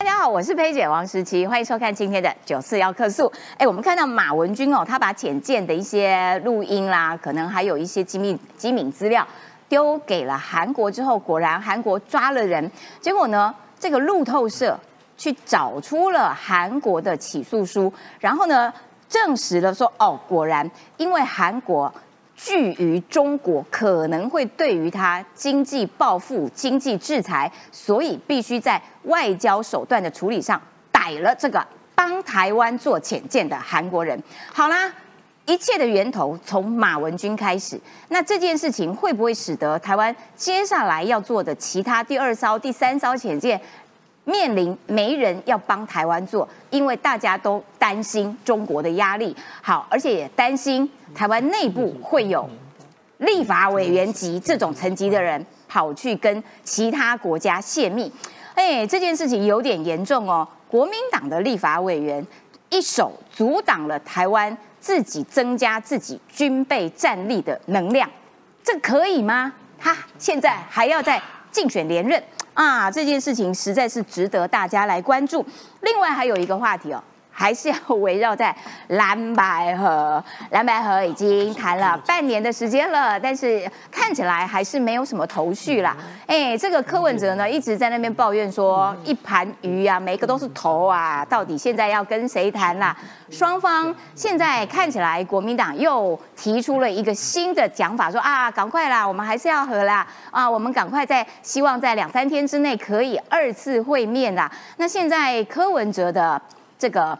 大家好，我是佩姐王时琪，欢迎收看今天的九四幺客诉。哎，我们看到马文君哦，他把浅见的一些录音啦，可能还有一些机密机敏资料丢给了韩国之后，果然韩国抓了人。结果呢，这个路透社去找出了韩国的起诉书，然后呢，证实了说，哦，果然因为韩国。惧于中国可能会对于他经济报复、经济制裁，所以必须在外交手段的处理上逮了这个帮台湾做潜舰的韩国人。好啦，一切的源头从马文君开始，那这件事情会不会使得台湾接下来要做的其他第二艘、第三艘潜舰？面临没人要帮台湾做，因为大家都担心中国的压力，好，而且也担心台湾内部会有立法委员级这种层级的人跑去跟其他国家泄密，哎，这件事情有点严重哦。国民党的立法委员一手阻挡了台湾自己增加自己军备战力的能量，这可以吗？他现在还要在竞选连任。啊，这件事情实在是值得大家来关注。另外还有一个话题哦。还是要围绕在蓝白河，蓝白河已经谈了半年的时间了，但是看起来还是没有什么头绪啦。哎，这个柯文哲呢一直在那边抱怨说一盘鱼啊，每个都是头啊，到底现在要跟谁谈啦？双方现在看起来国民党又提出了一个新的讲法，说啊，赶快啦，我们还是要和啦，啊，我们赶快在希望在两三天之内可以二次会面啦。那现在柯文哲的这个。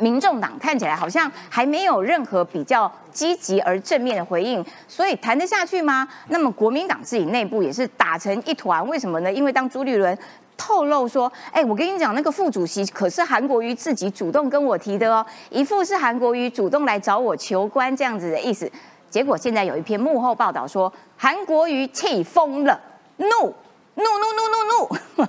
民众党看起来好像还没有任何比较积极而正面的回应，所以谈得下去吗？那么国民党自己内部也是打成一团，为什么呢？因为当朱立伦透露说：“哎，我跟你讲，那个副主席可是韩国瑜自己主动跟我提的哦，一副是韩国瑜主动来找我求官这样子的意思。”结果现在有一篇幕后报道说，韩国瑜气疯了，怒。怒怒怒怒怒，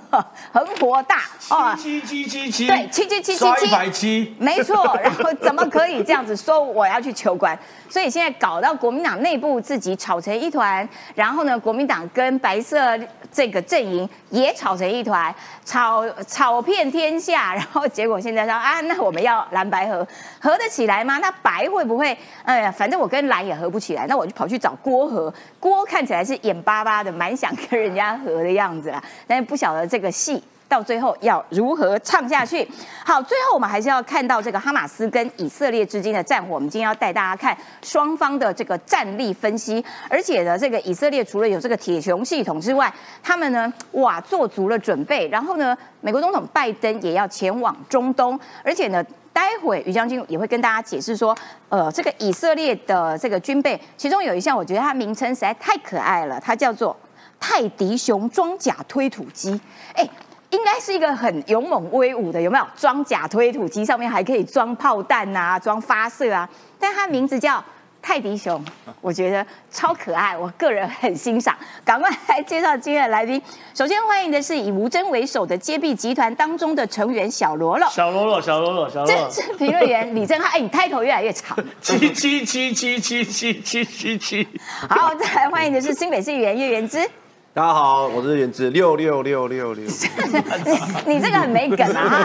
很火大啊！七七七七，对，七七七七七，一百七，没错。然后怎么可以这样子说？我要去求官，所以现在搞到国民党内部自己吵成一团，然后呢，国民党跟白色这个阵营也吵成一团，吵吵遍天下。然后结果现在说啊，那我们要蓝白合，合得起来吗？那白会不会？哎呀，反正我跟蓝也合不起来，那我就跑去找郭合。郭看起来是眼巴巴的，蛮想跟人家合的。样子啦，但是不晓得这个戏到最后要如何唱下去。好，最后我们还是要看到这个哈马斯跟以色列之间的战火。我们今天要带大家看双方的这个战力分析。而且呢，这个以色列除了有这个铁穹系统之外，他们呢，哇，做足了准备。然后呢，美国总统拜登也要前往中东。而且呢，待会于将军也会跟大家解释说，呃，这个以色列的这个军备，其中有一项我觉得它名称实在太可爱了，它叫做。泰迪熊装甲推土机，哎，应该是一个很勇猛威武的，有没有？装甲推土机上面还可以装炮弹啊，装发射啊，但它名字叫。泰迪熊，我觉得超可爱，我个人很欣赏。赶快来介绍今天的来宾。首先欢迎的是以吴峥为首的揭弊集团当中的成员小罗罗。小罗罗，小罗罗，小罗。政治评论员李正浩，哎，你开头越来越长。七七七七七七七七七。好，再来欢迎的是新北市议员叶元之。大家好，我是原子六六六六六。你这个很没梗啊！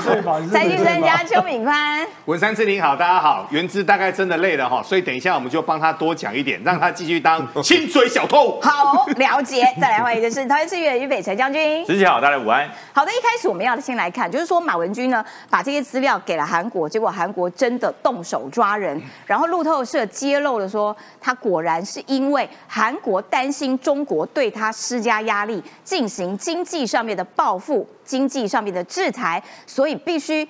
财经专家邱敏宽，文山志玲好，大家好。原子大概真的累了哈，所以等一下我们就帮他多讲一点，让他继续当薪水小偷。好，了解。再来欢迎的是桃园市议员于北辰将军。主持好，大家午安。好的，一开始我们要先来看，就是说马文君呢把这些资料给了韩国，结果韩国真的动手抓人，然后路透社揭露了说，他果然是因为韩国担心中国对他施加。压力进行经济上面的报复，经济上面的制裁，所以必须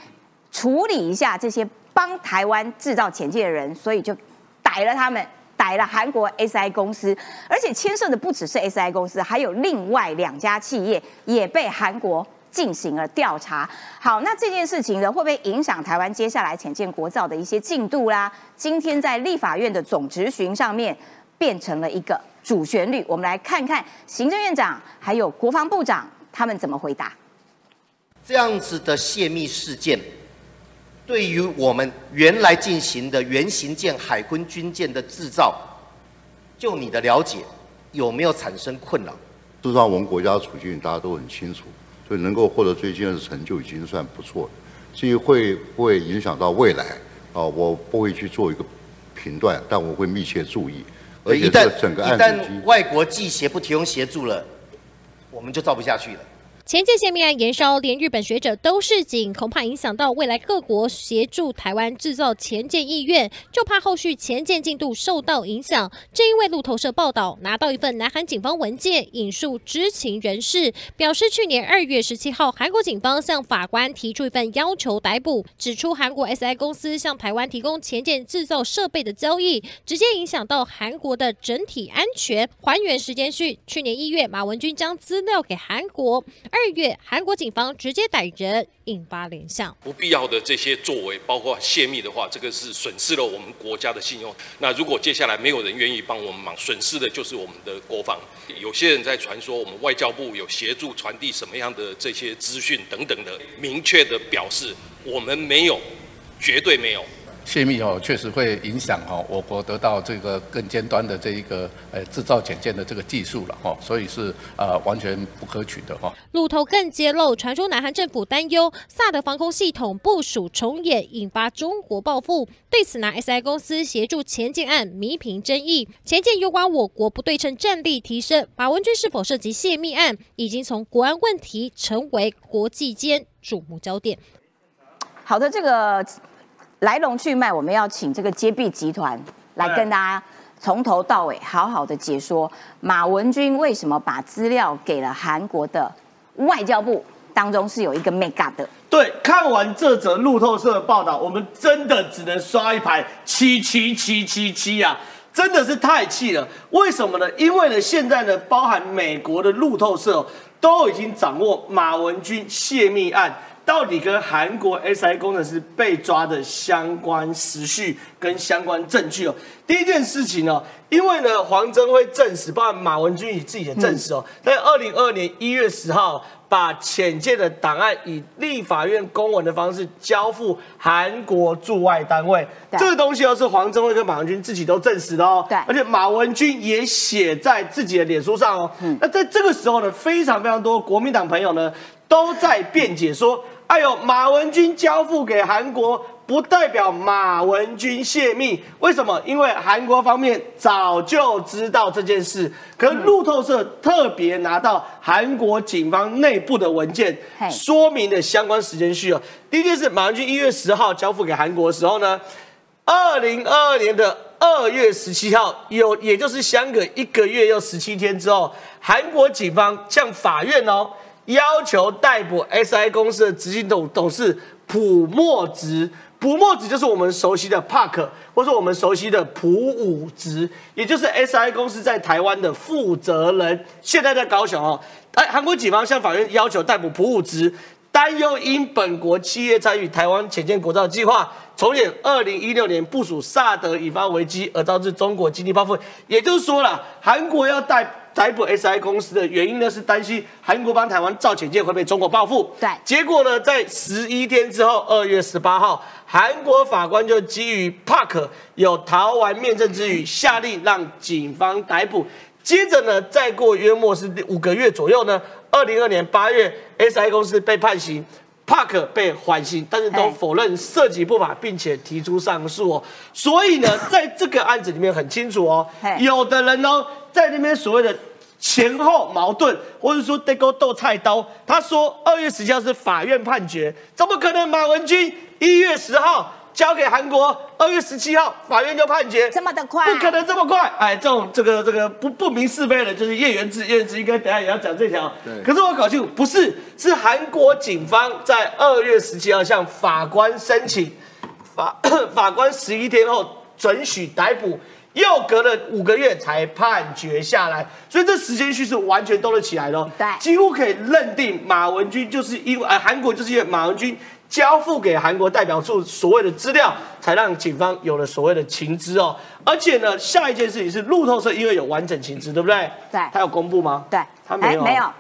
处理一下这些帮台湾制造潜艇的人，所以就逮了他们，逮了韩国 SI 公司，而且牵涉的不只是 SI 公司，还有另外两家企业也被韩国进行了调查。好，那这件事情呢，会不会影响台湾接下来潜舰国造的一些进度啦？今天在立法院的总执询上面变成了一个。主旋律，我们来看看行政院长还有国防部长他们怎么回答。这样子的泄密事件，对于我们原来进行的原型舰海军军舰的制造，就你的了解，有没有产生困扰？事实上，我们国家的处境大家都很清楚，所以能够获得最近的成就已经算不错了。至于会不会影响到未来啊，我不会去做一个评断，但我会密切注意。而且一旦一旦外国记协不提供协助了，我们就造不下去了。前届泄密案延烧，连日本学者都示警，恐怕影响到未来各国协助台湾制造前舰意愿，就怕后续前舰进度受到影响。正因为路透社报道拿到一份南韩警方文件，引述知情人士表示，去年二月十七号，韩国警方向法官提出一份要求逮捕，指出韩国 SI 公司向台湾提供前舰制造设备的交易，直接影响到韩国的整体安全。还原时间序，去年一月，马文君将资料给韩国。二月，韩国警方直接逮人，引发联想。不必要的这些作为，包括泄密的话，这个是损失了我们国家的信用。那如果接下来没有人愿意帮我们忙，损失的就是我们的国防。有些人在传说我们外交部有协助传递什么样的这些资讯等等的，明确的表示我们没有，绝对没有。泄密哦，确实会影响哦我国得到这个更尖端的这一个呃制造潜舰的这个技术了哈，所以是呃完全不可取的哈。路透更揭露，传出南韩政府担忧萨德防空系统部署重演，引发中国报复。对此，拿 SI 公司协助前舰案弥平争议。前舰有关我国不对称战力提升，马文军是否涉及泄密案，已经从国安问题成为国际间瞩目焦点。好的，这个来龙去脉，我们要请这个接臂集团来跟大家从头到尾好好的解说马文君为什么把资料给了韩国的外交部当中是有一个 make up 的。对，看完这则路透社的报道，我们真的只能刷一排七七七七七啊！真的是太气了。为什么呢？因为呢，现在呢，包含美国的路透社哦都已经掌握马文君泄密案到底跟韩国 SI 工程师被抓的相关时序跟相关证据哦。第一件事情呢，因为呢，黄征辉证实，包括马文君以自己的证实哦，在二零二二年一月十号。把浅见的档案以立法院公文的方式交付韩国驻外单位，对这个东西哦是黄正辉跟马文君自己都证实的哦，对而且马文君也写在自己的脸书上哦。嗯那在这个时候呢，非常非常多国民党朋友呢都在辩解说，哎呦，马文君交付给韩国。不代表马文君泄密，为什么？因为韩国方面早就知道这件事，可是路透社特别拿到韩国警方内部的文件嘿，说明的相关时间序哦。第一件事，马文君一月十号交付给韩国的时候呢，二零二二年的二月十七号，有也就是相隔一个月又十七天之后，韩国警方向法院哦要求逮捕 SI 公司的执行董董事朴墨植。朴墨植就是我们熟悉的 Park，或是我们熟悉的朴武植，也就是 SI 公司在台湾的负责人，现在在高雄哦。哎，韩国警方向法院要求逮捕朴武植，担忧因本国企业参与台湾潜舰国造计划，重演二零一六年部署萨德引发危机而导致中国经济报复。也就是说了，韩国要逮逮捕 SI 公司的原因呢，是担心韩国帮台湾造潜舰会被中国报复。对结果呢，在十一天之后，二月十八号，韩国法官就基于 Park 有逃完面证之余，下令让警方逮捕。接着呢，再过约莫是五个月左右呢，二零二年八月，SI 公司被判刑。Park 被缓刑，但是都否认涉及不法，并且提出上诉哦。所以呢，在这个案子里面很清楚哦，有的人呢在那边所谓的前后矛盾，或者说对勾斗菜刀。他说二月十七号是法院判决，怎么可能？马文君一月十号交给韩国，二月十七号法院就判决，这么的快不可能这么快。哎，这种这个这个不不明是非的，就是叶元志，叶元志应该等下也要讲这条。对可是我搞清楚，不是，是韩国警方在二月十七号向法官申请，法 法官十一天后准许逮捕。又隔了五个月才判决下来，所以这时间序是完全兜得起来的、哦。对几乎可以认定马文君就是因为呃韩国就是因为马文君交付给韩国代表处所谓的资料，才让警方有了所谓的情资哦。而且呢，下一件事情是路透社因为有完整情资，对不对？对他有公布吗？对，他没有，哎没有，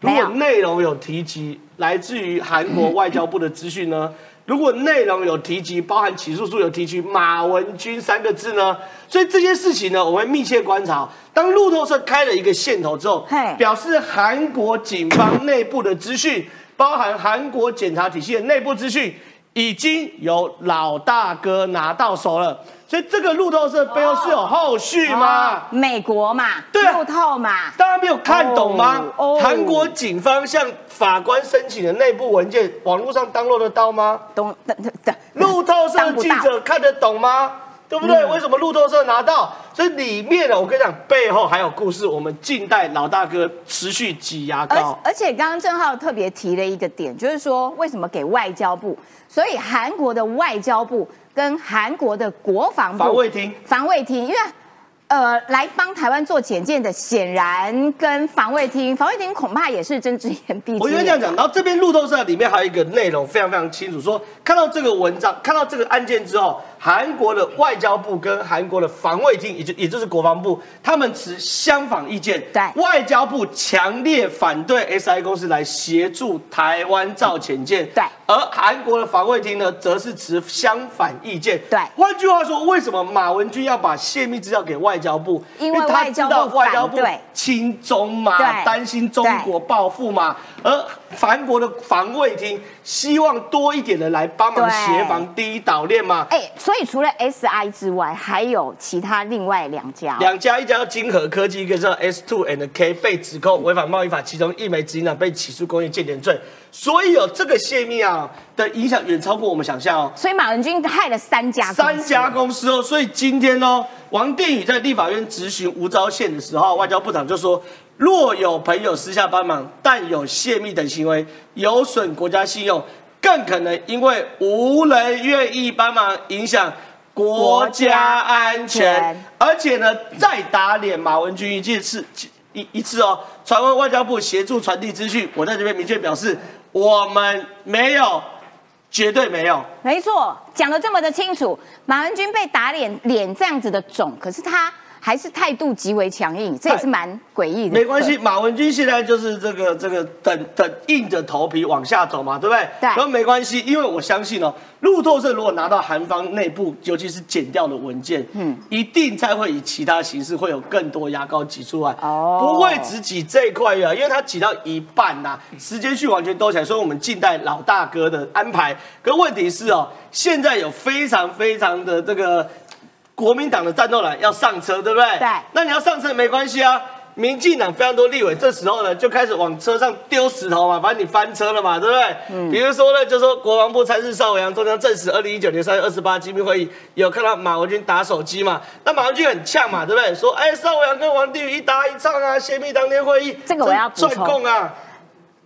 如果内容有提及来自于韩国外交部的资讯呢？如果内容有提及，包含起诉书有提及马文君三个字呢？所以这件事情呢，我们密切观察。当路透社开了一个线头之后，表示韩国警方内部的资讯包含韩国检察体系的内部资讯，已经有老大哥拿到手了。所以这个路透社背后是有后续吗？美国嘛，路透嘛，大家没有看懂吗？哦哦韩国警方向法官申请的内部文件，网络上 download 得到吗？懂等等等，路透社的记者看得懂吗？对不对？嗯为什么路透社拿到？所以里面呢，我跟你讲，背后还有故事。我们近代老大哥持续挤牙而膏，而且刚刚郑浩特别提了一个点，就是说为什么给外交部？所以韩国的外交部跟韩国的国防部防卫厅防卫厅，因为呃来帮台湾做潜舰的，显然跟防卫厅，防卫厅恐怕也是睁只眼闭只眼。我觉得这样讲，然后这边路透社里面还有一个内容非常非常清楚，说看到这个文章，看到这个案件之后，韩国的外交部跟韩国的防卫厅，也就也就是国防部，他们持相反意见。对外交部强烈反对 SI 公司来协助台湾造潜舰。对而韩国的防卫厅呢，则是持相反意见。对换句话说，为什么马文君要把泄密资料给外交部？因为他外交部知道外交部亲中嘛，对担心中国报复嘛，而韩国的防卫厅希望多一点的来帮忙协防第一岛链嘛。哎，所以除了 SI 之外，还有其他另外两家。两家，一家叫金河科技，一个叫 S Two and K，被指控违反贸易法，其中一枚执行长被起诉工业间谍罪。所以有这个泄密啊的影响远超过我们想象哦。所以马文君害了三家公司三家公司哦，所以今天哦，王定宇在立法院执行吴钊宪的时候，外交部长就说，若有朋友私下帮忙，但有泄密等行为，有损国家信用，更可能因为无人愿意帮忙，影响国家安全。而且呢，再打脸马文君一件事。一一次哦，传闻外交部协助传递资讯，我在这边明确表示，我们没有，绝对没有。没错，讲的这么的清楚，马文君被打脸，脸这样子的肿，可是他还是态度极为强硬，这也是蛮诡异的。没关系，马文君现在就是这个这个等等硬着头皮往下走嘛，对不对？对然后没关系，因为我相信哦，路透社如果拿到韩方内部，尤其是剪掉的文件，嗯，一定再会以其他形式会有更多牙膏挤出来，哦不会只挤这一块啊，因为它挤到一半呐、时间序完全兜起来，所以我们近代老大哥的安排。可问题是哦，现在有非常非常的这个国民党的战斗蓝要上车，对不对？对那你要上车没关系啊。民进党非常多立委这时候呢就开始往车上丢石头嘛，反正你翻车了嘛，对不对？嗯。比如说呢，就说国防部参事邵伟阳中将证实，二零一九年三月二十八机密会议有看到马文君打手机嘛？那马文君很呛嘛，对不对？说哎，邵伟阳跟王定宇一搭一唱啊，泄密当天会议，这个我要补充赚供啊。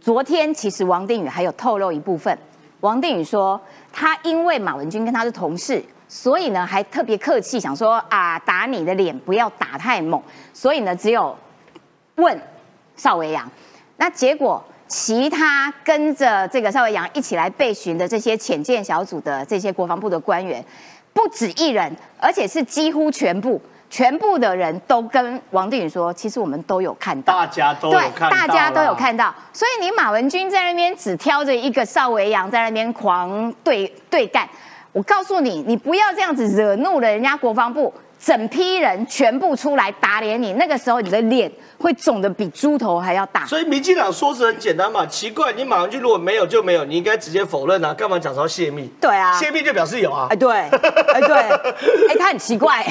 昨天其实王定宇还有透露一部分，王定宇说他因为马文君跟他是同事，所以呢还特别客气，想说啊打你的脸不要打太猛，所以呢只有问邵维阳，那结果。其他跟着这个邵维阳一起来被询的这些潜舰小组的这些国防部的官员，不止一人，而且是几乎全部，全部的人都跟王定宇说，其实我们都有看到，大家都有，看到大家都有看到，所以你马文君在那边只挑着一个邵维阳在那边狂对对干，我告诉你，你不要这样子惹怒了人家国防部，整批人全部出来打脸你，那个时候你的脸会肿的比猪头还要大。所以民进党说是很简单嘛，奇怪，你马上就如果没有就没有，你应该直接否认啊，干嘛讲说泄密？对啊泄密就表示有啊哎，。对，哎对，哎他很奇怪，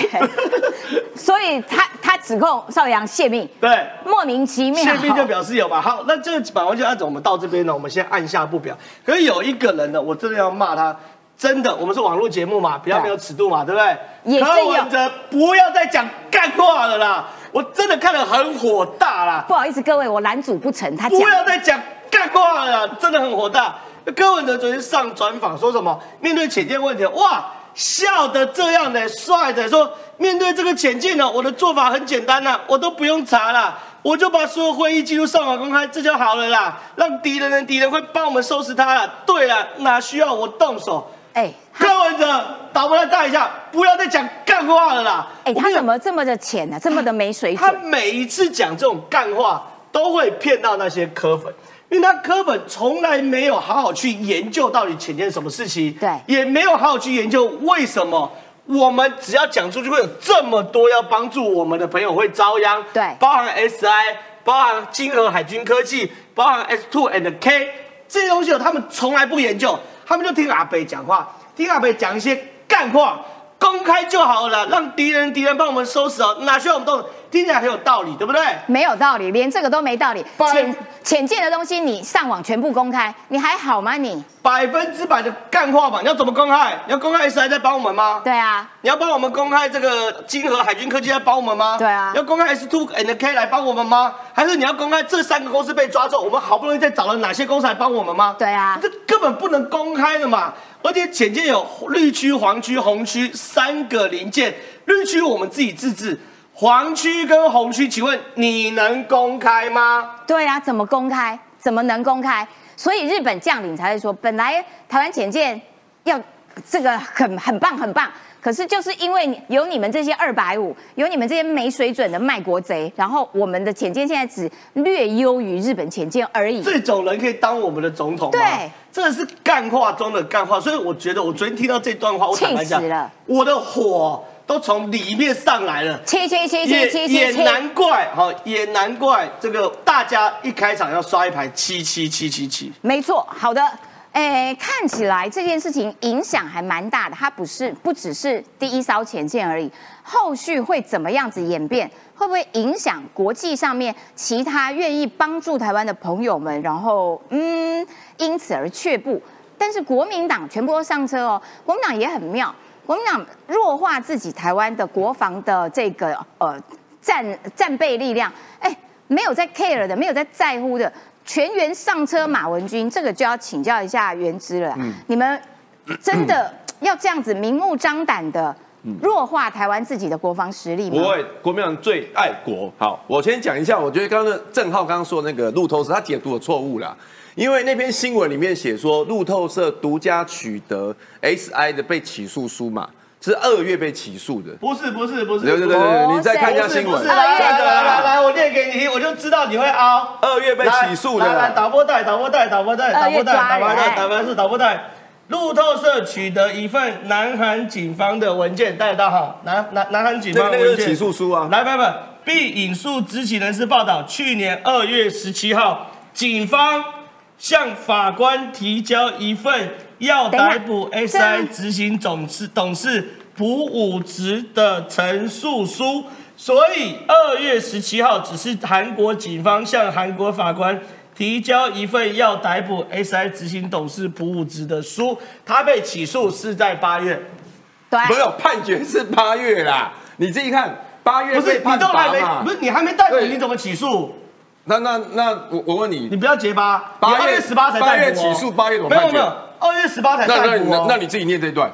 所以他他指控邵维阳泄密，对，莫名其妙。泄密就表示有嘛。好，那这个马上就按照我们到这边呢，我们先按下不表。可是有一个人呢，我真的要骂他，真的，我们是网络节目嘛，比较没有尺度嘛，对不对？也是有柯文哲不要再讲干话了啦，我真的看得很火大啦。不好意思各位，我拦阻不成，他不要再讲干话了啦，真的很火大。柯文哲昨天上专访说什么？面对潜舰问题，哇，笑得这样的帅的说，面对这个潜舰呢，我的做法很简单呐、我都不用查啦，我就把所有会议记录上网公开，这就好了啦，让敌人的敌人会帮我们收拾他了。对了，哪需要我动手？哎。柯文哲，导播来带一下，不要再讲干话了啦！哎、他怎么这么的浅呢、这么的没水准他准？每一次讲这种干话，都会骗到那些柯粉，因为他科粉从来没有好好去研究到底前天什么事情，对也没有好好去研究为什么我们只要讲出去会有这么多要帮助我们的朋友会遭殃，对包含 SI，包含金河海军科技，包含 S two and K。这些东西哦，他们从来不研究，他们就听阿北讲话，听阿北讲一些干话，公开就好了，让敌人敌人帮我们收拾哦，哪需要我们动？听起来很有道理，对不对？没有道理，连这个都没道理。百浅浅见的东西你上网全部公开，你还好吗你？百分之百的干话嘛，你要怎么公开？你要公开 S I 在帮我们吗？对啊，你要帮我们公开这个金河海军科技在帮我们吗？对啊要公开 S two and K 来帮我们吗？还是你要公开这三个公司被抓之后，我们好不容易再找了哪些公司来帮我们吗？对啊这根本不能公开的嘛。而且简介有绿区、黄区、红区三个零件，绿区我们自己自制，黄区跟红区，请问你能公开吗？对啊，怎么公开？怎么能公开？所以日本将领才会说，本来台湾潜舰要这个很很棒很棒，可是就是因为有你们这些二百五，有你们这些没水准的卖国贼，然后我们的潜舰现在只略优于日本潜舰而已。这种人可以当我们的总统吗？对，这是干话中的干话。所以我觉得，我昨天听到这段话，我坦白讲气死了，我的火都从里面上来了。切切切也切切切切，也难怪哈，也难怪这个大家一开场要刷一排七七七七七。没错，好的。诶，看起来这件事情影响还蛮大的，它不是不只是第一艘潜舰而已，后续会怎么样子演变？会不会影响国际上面其他愿意帮助台湾的朋友们？然后，嗯，因此而却步。但是国民党全部都上车哦，国民党也很妙，国民党弱化自己台湾的国防的这个呃战战备力量，哎，没有在 care 的，没有在在乎的，全员上车马文君，这个就要请教一下原之了。你们真的要这样子明目张胆的弱化台湾自己的国防实力吗？不会，国民党最爱国。好，我先讲一下，我觉得刚刚的郑浩刚刚说那个路透社，他解读的错误啦。因为那篇新闻里面写说，路透社独家取得 SI 的被起诉书嘛，是二月被起诉的。不是不是不是，对对对对对，你再看一下新闻不是。来来来来来，我念给你听，我就知道你会凹。二月被起诉的来来来，导播带，导播带，导播带，导播带，导播带，导播是导播带。路透社取得一份南韩警方的文件，带得到哈？南南南韩警方的文件那个是起诉书啊。来，朋友们，并引述知情人士报道，去年二月十七号，警方向法官提交一份要逮捕等一下 SI 执行董事董事朴武植的陈述书。所以二月十七号只是韩国警方向韩国法官提交一份要逮捕 SI 执行董事朴武植的书，他被起诉是在八月。对，没有判决是八月啦，你自己看，八月不是你都还没，不。是你还没逮捕，你怎么起诉？那那那我我问你。你，不要结巴，八月二月十八才八月逮捕哦。起诉八月怎么判决？没有没有，二月十八才那那逮捕哦。那那你自己念这段，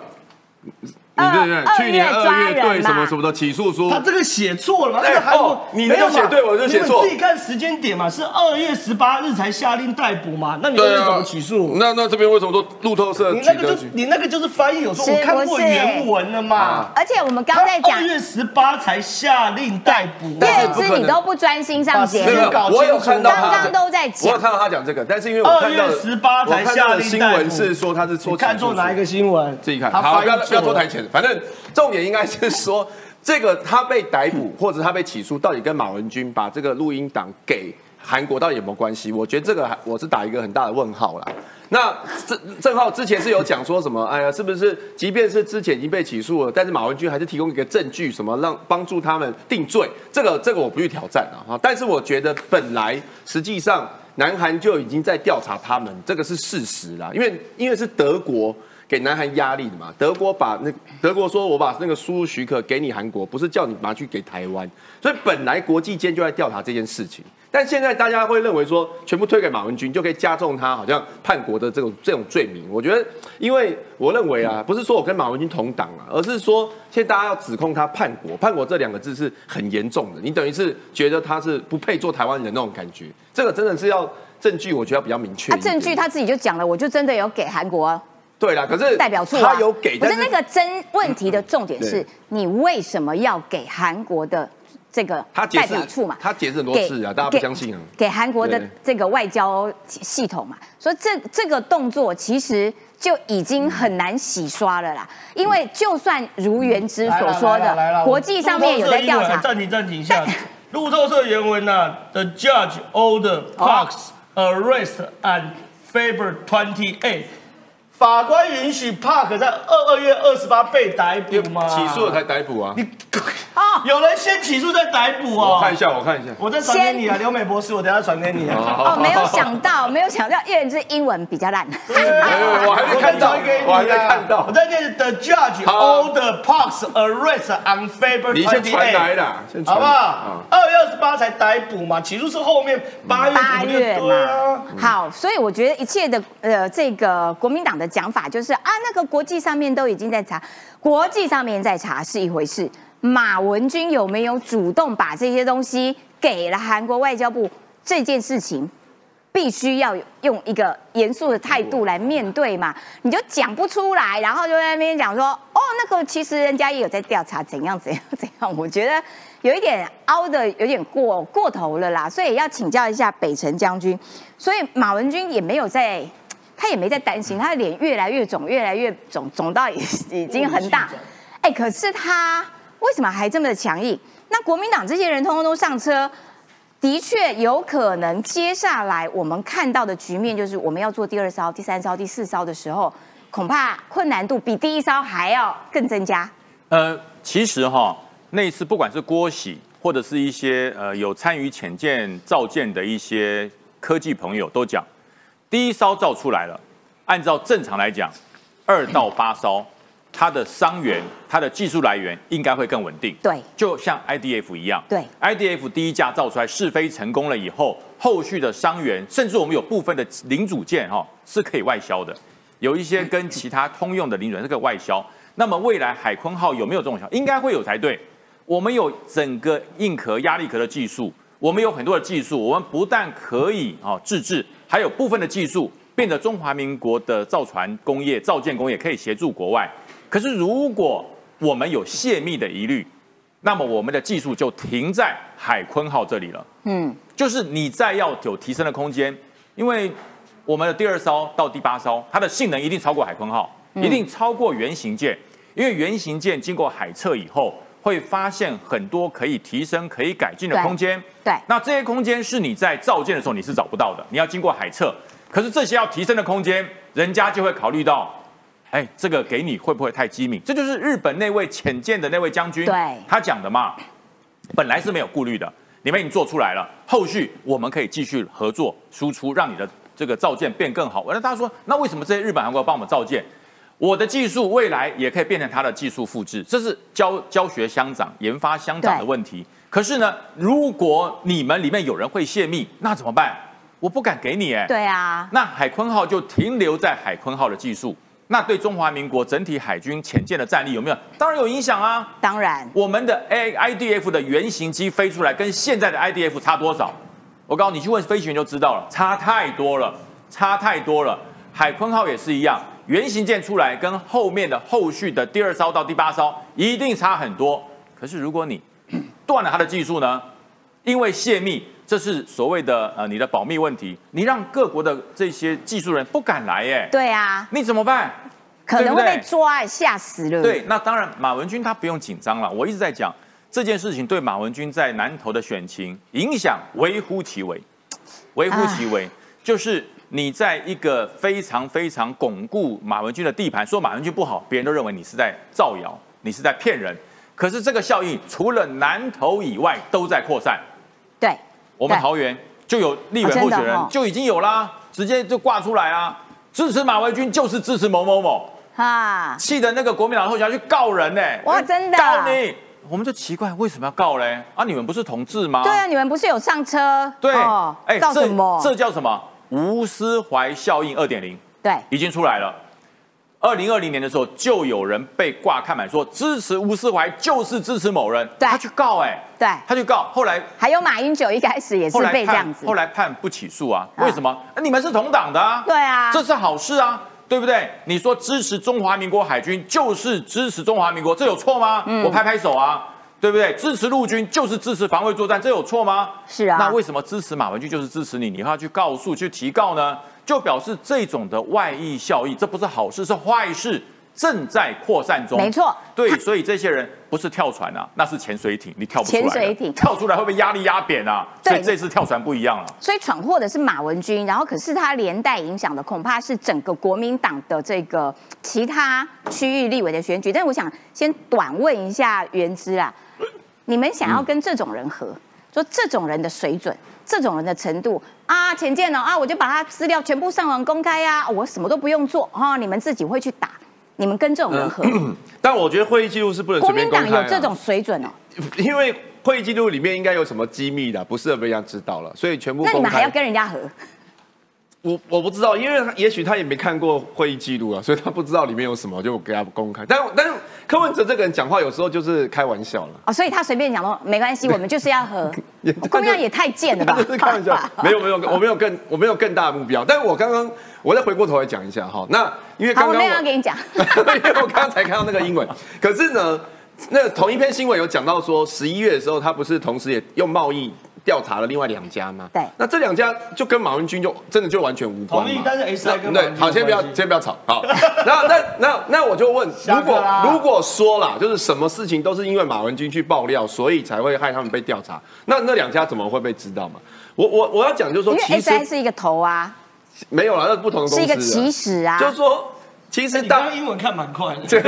你对？对对，去年二月对什么什么的起诉书，他这个写错了吗？对那个韩国哦你那个没有写对我就写错。你自己看时间点嘛，是二月十八日才下令逮捕嘛？那你二对啊。月怎么起诉？那那这边为什么说路透社你那个？就你那个就是翻译，有时候是我看过原文了嘛。而且我们刚在讲二，月十八才下令逮捕啊，月不可能。之你都不专心上节目。我有看到他刚刚都在讲。我有看到他讲这个，但是因为我看到2月18才我看到的新下令逮捕。闻是说他是说你看错哪一个新闻？自己看，好，不要要拖台前，反正重点应该是说，这个他被逮捕或者他被起诉，到底跟马文君把这个录音档给韩国到底有没有关系？我觉得这个我是打一个很大的问号啦。那郑郑浩之前是有讲说什么？哎呀，是不是即便是之前已经被起诉了，但是马文君还是提供一个证据，什么让帮助他们定罪？这个这个我不去挑战啊。哈，但是我觉得本来实际上南韩就已经在调查他们，这个是事实啦。因为因为是德国。给南韩压力的嘛，德国把那德国说，我把那个输入许可给你韩国，不是叫你拿去给台湾，所以本来国际间就在调查这件事情，但现在大家会认为说，全部推给马文君就可以加重他好像叛国的这种这种罪名。我觉得，因为我认为啊，不是说我跟马文君同党啊，而是说现在大家要指控他叛国，叛国这两个字是很严重的，你等于是觉得他是不配做台湾人那种感觉，这个真的是要证据，我觉得要比较明确他。证据他自己就讲了，我就真的有给韩国对啦，可是代表处啊，他有给，可是那个真问题的重点是你为什么要给韩国的这个代表处嘛？他解释很多给次啊，大家不相信啊。给韩国的对这个外交系统嘛，所以这这个动作其实就已经很难洗刷了啦。因为就算如原之所说的，国际上面有在调查，暂停暂停一下。路透社原文呢、t h e judge ordered Park's arrest and Favor Twenty Eight。法官允许 Park 在二二月二十八被逮捕吗？起诉了才逮捕啊！你有人先起诉再逮捕哦。我看一下，我看一下。我再传给你啊，刘美博士，我等下传给你啊。哦，没有想到，没有想到，因为这英文比较烂。我还没看到，我还没看到。我在念 The judge ordered Park's arrest on Favor 你先传来的，好不好？二月二十八才逮捕嘛，起诉是后面八月八月嘛。好，所以我觉得一切的呃，这个国民党的讲法就是啊，那个国际上面都已经在查，国际上面在查是一回事。马文君有没有主动把这些东西给了韩国外交部？这件事情必须要用一个严肃的态度来面对嘛？你就讲不出来，然后就在那边讲说，哦，那个其实人家也有在调查，怎样怎样怎样。我觉得有一点凹的有点过过头了啦，所以要请教一下北辰将军。所以马文君也没有在，他也没在担心，他的脸越来越肿，越来越肿，肿到已已经很大。哎，可是他。为什么还这么的强硬？那国民党这些人通通都上车，的确有可能接下来我们看到的局面就是，我们要做第二艘、第三艘、第四艘的时候，恐怕困难度比第一艘还要更增加。呃，其实哈，那一次不管是郭喜或者是一些呃有参与浅见造舰的一些科技朋友都讲，第一艘造出来了，按照正常来讲，二到八艘。它的伤源、它的技术来源应该会更稳定。对，就像 IDF 一样。对，IDF 第一架造出来试飞成功了以后，后续的伤源，甚至我们有部分的零组件哈是可以外销的，有一些跟其他通用的零组件是可以外销。那么未来海鲲号有没有这种销？应该会有才对。我们有整个硬壳、压力壳的技术，我们有很多的技术，我们不但可以啊自制，还有部分的技术变得中华民国的造船工业、造舰工业可以协助国外。可是，如果我们有泄密的疑虑，那么我们的技术就停在海鲲号这里了。嗯，就是你再要有提升的空间，因为我们的第二艘到第八艘，它的性能一定超过海鲲号，一定超过原型舰。因为原型舰经过海测以后，会发现很多可以提升、可以改进的空间。对，那这些空间是你在造舰的时候你是找不到的，你要经过海测。可是这些要提升的空间，人家就会考虑到。哎，这个给你会不会太机敏？这就是日本那位浅见的那位将军，对，他讲的嘛，本来是没有顾虑的，你们已经做出来了，后续我们可以继续合作输出，让你的这个造舰变更好。那他说，那为什么这些日本、韩国帮我们造舰？我的技术未来也可以变成他的技术复制，这是教教学相长、研发相长的问题。可是呢，如果你们里面有人会泄密，那怎么办？我不敢给你哎。对啊。那海鲲号就停留在海鲲号的技术。那对中华民国整体海军潜舰的战力有没有？当然有影响啊！当然，我们的 A I D F 的原型机飞出来，跟现在的 I D F 差多少？我告诉你，去问飞行员就知道了，差太多了，差太多了。海鲲号也是一样，原型舰出来跟后面的后续的第二艘到第八艘一定差很多。可是如果你断了它的技术呢？因为泄密。这是所谓的呃你的保密问题，你让各国的这些技术人不敢来耶。对啊，你怎么办？可能会被抓，吓死了。对，那当然马文君他不用紧张了。我一直在讲这件事情对马文君在南投的选情影响微乎其微，微乎其微。就是你在一个非常非常巩固马文君的地盘，说马文君不好，别人都认为你是在造谣，你是在骗人。可是这个效应除了南投以外都在扩散。对。我们桃园就有立委候选人就已经有啦，直接就挂出来啊！支持马文君就是支持某某某啊！气的那个国民党候选人去告人呢！哇，真的告你！我们就奇怪为什么要告嘞？啊，你们不是同志吗？对啊，你们不是有上车？对，哎，告什么？这叫什么？吴思怀效应二点零？对，已经出来了。二零二零年的时候，就有人被挂看板说支持吴思怀就是支持某人，他去告哎，对，他去告，后来还有马英九一开始也是被这样子，后来判不起诉啊？为什么？你们是同党的啊？对啊，这是好事啊，对不对？你说支持中华民国海军就是支持中华民国，这有错吗？我拍拍手啊，对不对？支持陆军就是支持防卫作战，这有错吗？是啊，那为什么支持马文君就是支持你？你要去告诉去提告呢？就表示这种的外溢效益，这不是好事，是坏事。正在扩散中。没错对，所以这些人不是跳船啊，那是潜水艇，你跳不出来。潜水艇跳出来会被压力压扁啊。对所以这次跳船不一样了。所以闯祸的是马文君，然后可是他连带影响的恐怕是整个国民党的这个其他区域立委的选举。但是我想先短问一下原之啊，你们想要跟这种人合，说这种人的水准、这种人的程度啊，浅见了啊，我就把他资料全部上网公开呀、我什么都不用做哈、你们自己会去打，你们跟这种人合，但我觉得会议记录是不能国随便民公开啊。党有这种水准哦，因为会议记录里面应该有什么机密的，不适合被人家知道了，所以全部那你们还要。跟人家合？我我不知道，因为他也许他也没看过会议记录啊，所以他不知道里面有什么，就给他公开。但但是柯文哲这个人讲话有时候就是开玩笑了。哦，所以他随便讲都没关系，我们就是要合。国民党也太贱了吧！就是开玩笑，没有没有，我没有更我没有更大的目标。但是我刚刚我再回过头来讲一下哈，那因为好，刚刚我没有要跟你讲。因为我刚刚才看到那个英文，可是呢，那同一篇新闻有讲到说，十一月的时候，他不是同时也用贸易调查了另外两家吗？对那这两家就跟马文君就真的就完全无关。同意但是 SI 跟马文君对，好，先不要先不要吵，好。那那那那我就问，如果如果说啦，就是什么事情都是因为马文君去爆料，所以才会害他们被调查，那那两家怎么会被知道嘛？我我我要讲就是说，因为其 S I 实是一个头啊，没有啦，那是不同的公司啊，是一个起始啊。就是说，其实大英文看蛮快的。对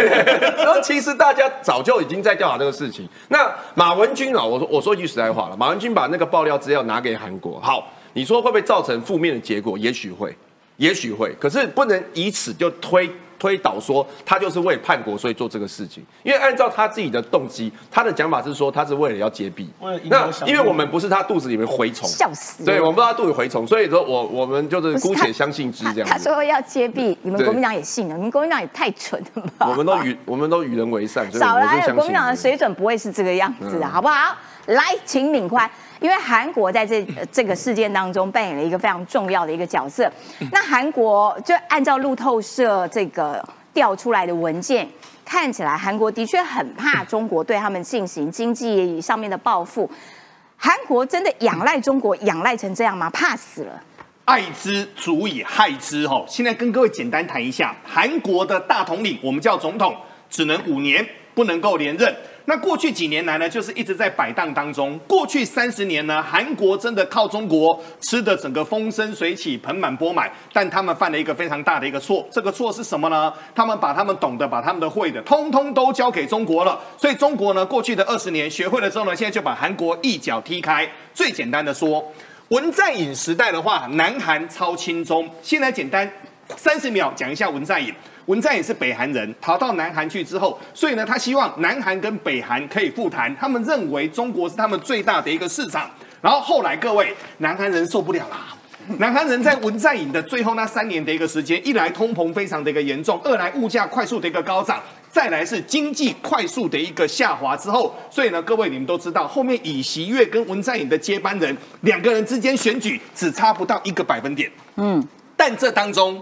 然后其实大家早就已经在调查这个事情。那马文君啊，我说我说一句实在话了，马文君把那个爆料资料拿给韩国，好，你说会不会造成负面的结果？也许会，也许会，可是不能以此就推。推导说他就是为叛国，所以做这个事情。因为按照他自己的动机，他的讲法是说他是为了要揭弊。那因为我们不是他肚子里面蛔虫，笑死了。对，我们不知道他肚子蛔虫，所以说我我们就是姑且相信之他这样子。他说要揭弊，你们对国民党也信了，你们国民党也太蠢了吧？我们都与我们都与人为善，所以少来国民党的的水准不会是这个样子的，嗯。好不好？来，请敏宽，因为韩国在这呃这个事件当中扮演了一个非常重要的一个角色。那韩国就按照路透社这个调出来的文件，看起来韩国的确很怕中国对他们进行经济上面的报复。韩国真的仰赖中国仰赖成这样吗？怕死了。爱之足以害之吼。现在跟各位简单谈一下，韩国的大统领，我们叫总统，只能五年，不能够连任。那过去几年来呢，就是一直在摆荡当中。过去三十年呢，韩国真的靠中国吃的整个风生水起、盆满钵满，但他们犯了一个非常大的一个错。这个错是什么呢？他们把他们懂的、把他们的会的，通通都交给中国了。所以中国呢，过去的二十年学会了之后呢，现在就把韩国一脚踢开。最简单的说，文在寅时代的话，南韩超亲中。现在简单三十秒讲一下文在寅。文在寅是北韩人，逃到南韩去之后，所以呢，他希望南韩跟北韩可以复谈。他们认为中国是他们最大的一个市场。然后后来各位，南韩人受不了啦。南韩人在文在寅的最后那三年的一个时间，一来通膨非常的一个严重，二来物价快速的一个高涨，再来是经济快速的一个下滑之后，所以呢，各位你们都知道，后面尹锡悦跟文在寅的接班人两个人之间选举只差不到一个百分点，嗯，但这当中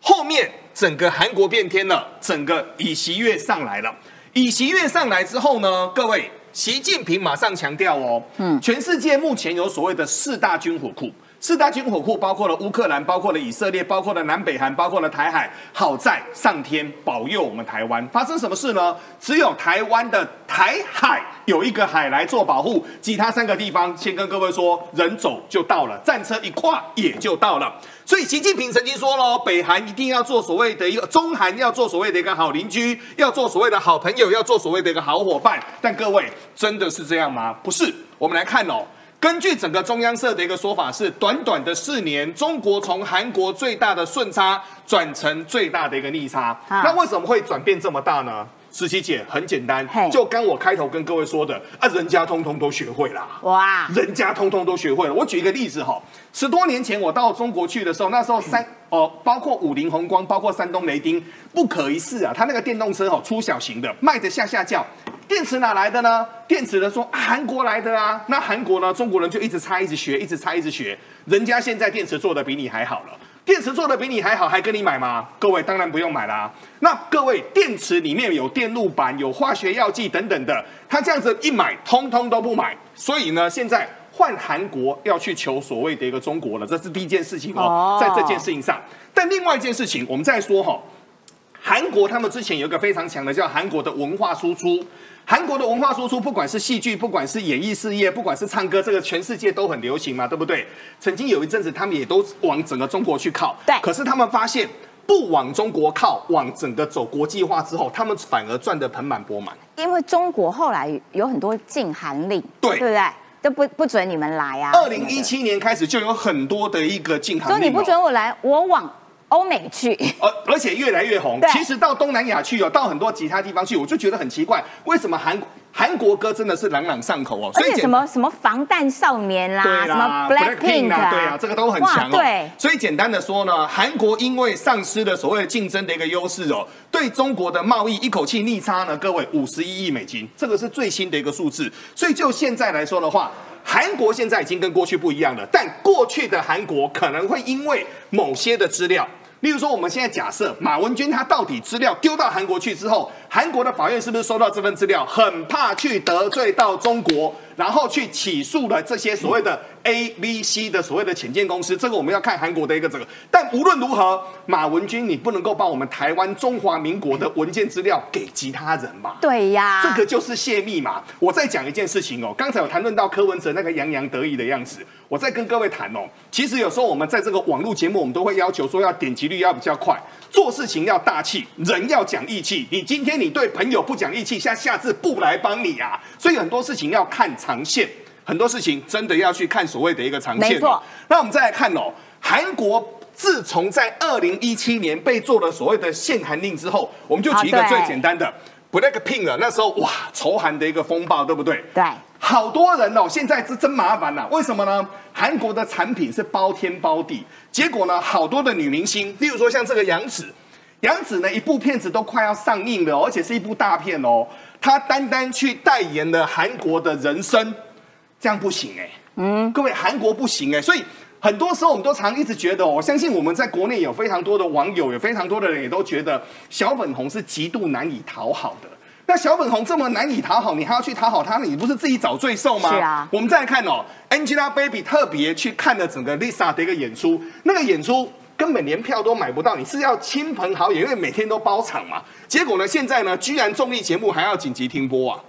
后面整个韩国变天了，整个以习月上来了，以习月上来之后呢，各位。习近平马上强调哦，嗯，全世界目前有所谓的四大军火库，四大军火库包括了乌克兰，包括了以色列，包括了南北韩，包括了台海。好在上天保佑我们台湾，发生什么事呢？只有台湾的台海有一个海来做保护，其他三个地方先跟各位说，人走就到了，战车一跨也就到了。所以习近平曾经说了，北韩一定要做所谓的一个中韩要做所谓的一个好邻居，要做所谓的好朋友，要做所谓的一个好伙伴。但各位真的是这样吗？不是。我们来看哦，根据整个中央社的一个说法是，短短的四年，中国从韩国最大的顺差转成最大的一个逆差。啊那为什么会转变这么大呢？十七姐很简单，就刚我开头跟各位说的啊，人家通通都学会啦。哇，人家通通都学会了。我举一个例子哈，十多年前我到中国去的时候，那时候三哦，包括五菱宏光，包括山东雷丁，不可一世啊！他那个电动车哦，出小型的，卖的下下叫。电池哪来的呢？电池呢说、啊韩国来的啊。那韩国呢？中国人就一直猜，一直学，一直猜，一直学。人家现在电池做的比你还好了。电池做的比你还好，还跟你买吗？各位当然不用买啦。那各位，电池里面有电路板、有化学药剂等等的，他这样子一买，通通都不买。所以呢，现在换韩国要去求所谓的一个中国了，这是第一件事情哦哦，在这件事情上。但另外一件事情，我们再说哈、韩国他们之前有一个非常强的叫韩国的文化输出。韩国的文化输出，不管是戏剧，不管是演艺事业，不管是唱歌，这个全世界都很流行嘛，对不对？曾经有一阵子，他们也都往整个中国去靠。对。可是他们发现，不往中国靠，往整个走国际化之后，他们反而赚得盆满钵满。因为中国后来有很多禁韩令，对，对不对？都不不准你们来啊。二零一七年开始就有很多的一个禁韩令。说你不准我来，我往。欧美去，而而且越来越红。其实到东南亚去哦，到很多其他地方去，我就觉得很奇怪，为什么韩韩国歌真的是朗朗上口哦？所以什么什么防弹少年啦，什么 Blackpink 啊，对啊，这个都很强哦。对，所以简单的说呢，韩国因为丧失了所谓的竞争的一个优势哦，对中国的贸易一口气逆差呢，各位五十一亿美金，这个是最新的一个数字。所以就现在来说的话，韩国现在已经跟过去不一样了，但过去的韩国可能会因为某些的资料。例如说，我们现在假设马文君他到底资料丢到韩国去之后，韩国的法院是不是收到这份资料，很怕去得罪到中国，然后去起诉了这些所谓的。A、B、C 的所谓的潜舰公司，这个我们要看韩国的一个这个。但无论如何，马文君你不能够把我们台湾中华民国的文件资料给其他人嘛？对呀，这个就是泄密嘛。我再讲一件事情哦，刚才有谈论到柯文哲那个洋洋得意的样子，我再跟各位谈哦。其实有时候我们在这个网络节目，我们都会要求说要点击率要比较快，做事情要大气，人要讲义气。你今天你对朋友不讲义气，下下次不来帮你啊。所以很多事情要看长线。很多事情真的要去看所谓的一个长线。没错。那我们再来看哦，韩国自从在二零一七年被做了所谓的限韩令之后，我们就举一个最简单的 Blackpink 了。那时候哇，仇韩的一个风暴，对不对？对。好多人哦，现在是真麻烦呐。为什么呢？韩国的产品是包天包地，结果呢，好多的女明星，例如说像这个杨紫，杨紫呢，一部片子都快要上映了，而且是一部大片哦。她单单去代言了韩国的人生。这样不行哎，嗯，各位韩国不行哎，所以很多时候我们都常一直觉得，我相信我们在国内有非常多的网友，有非常多的人也都觉得小粉红是极度难以讨好的。那小粉红这么难以讨好，你还要去讨好他，你不是自己找罪受吗？是啊。我们再来看哦，Angelababy 特别去看了整个 Lisa 的一个演出，那个演出根本连票都买不到，你是要亲朋好友，因为每天都包场嘛。结果呢，现在呢，居然综艺节目还要紧急停播啊！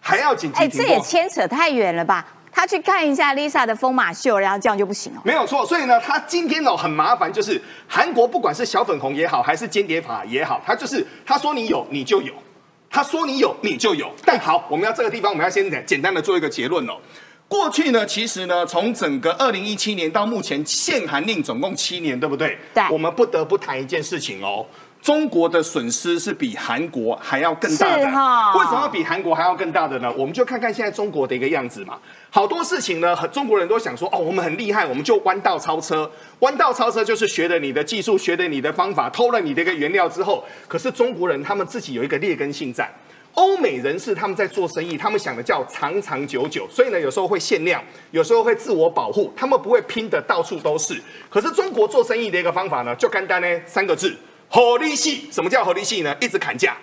还要紧急哎，这也牵扯太远了吧？他去看一下 Lisa 的疯马秀，然后这样就不行了。没有错，所以呢，他今天哦很麻烦，就是韩国不管是小粉红也好，还是间谍法也好，他就是他说你有你就有，他说你有你就有。但好，我们要这个地方，我们要先简单的做一个结论哦。过去呢，其实呢，从整个二零一七年到目前限韩令总共七年，对不对？对。我们不得不谈一件事情哦。中国的损失是比韩国还要更大的，为什么要比韩国还要更大的呢？我们就看看现在中国的一个样子嘛。好多事情呢，中国人都想说，哦，我们很厉害，我们就弯道超车。弯道超车就是学了你的技术，学了你的方法，偷了你的一个原料之后，可是中国人他们自己有一个劣根性在。欧美人士他们在做生意，他们想的叫长长久久，所以呢，有时候会限量，有时候会自我保护，他们不会拼的到处都是。可是中国做生意的一个方法呢，就简单呢，三个字。合力系，什么叫合力系呢？一直砍价，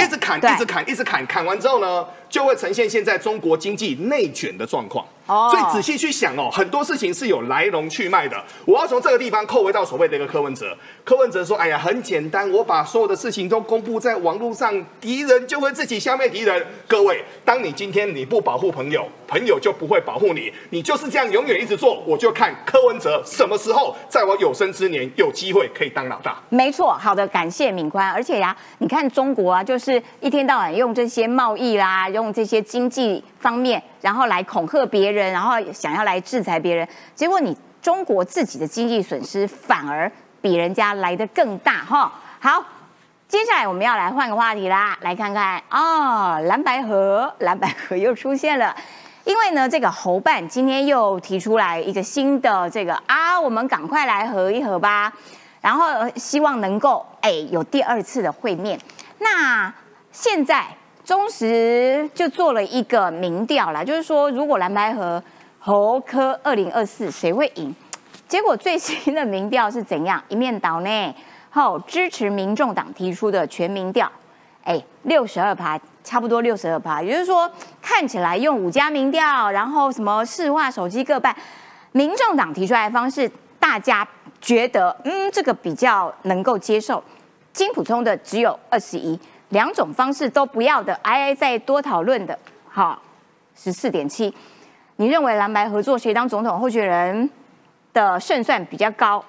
一直砍，一直砍，一直砍，砍完之后呢？就会呈现现在中国经济内卷的状况。哦，所以仔细去想哦，很多事情是有来龙去脉的。我要从这个地方扣回到所谓的一个柯文哲。柯文哲说：“哎呀，很简单，我把所有的事情都公布在网络上，敌人就会自己消灭敌人。”各位，当你今天你不保护朋友，朋友就不会保护你。你就是这样永远一直做，我就看柯文哲什么时候在我有生之年有机会可以当老大。没错，好的，感谢敏宽。而且呀，你看中国啊，就是一天到晚用这些贸易啦。用这些经济方面，然后来恐吓别人，然后想要来制裁别人，结果你中国自己的经济损失反而比人家来的更大哈。好，接下来我们要来换个话题啦，来看看哦，蓝白河，蓝白河又出现了，因为呢，这个侯办今天又提出来一个新的这个啊，我们赶快来合一合吧，然后希望能够哎有第二次的会面。那现在。中时就做了一个民调啦，就是说如果蓝白河侯科二零二四谁会赢？结果最新的民调是怎样？一面倒呢？好，支持民众党提出的全民调，哎，六十二趴，差不多六十二趴，也就是说看起来用五家民调，然后什么市话手机各半，民众党提出来的方式，大家觉得嗯这个比较能够接受。金普通的只有二十一，两种方式都不要的，挨挨再多讨论的，好十四点七。你认为蓝白合作谁当总统候选人的胜算比较高？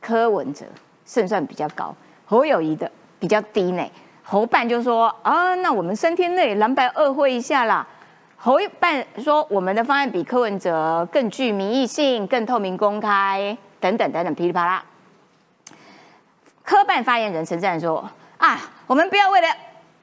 柯文哲胜算比较高，侯友谊的比较低呢。侯办就说啊，那我们三天内蓝白二会一下啦。侯办说我们的方案比柯文哲更具民意性、更透明公开等等等等，噼里啪啦。科办发言人陈赞说啊，我们不要为了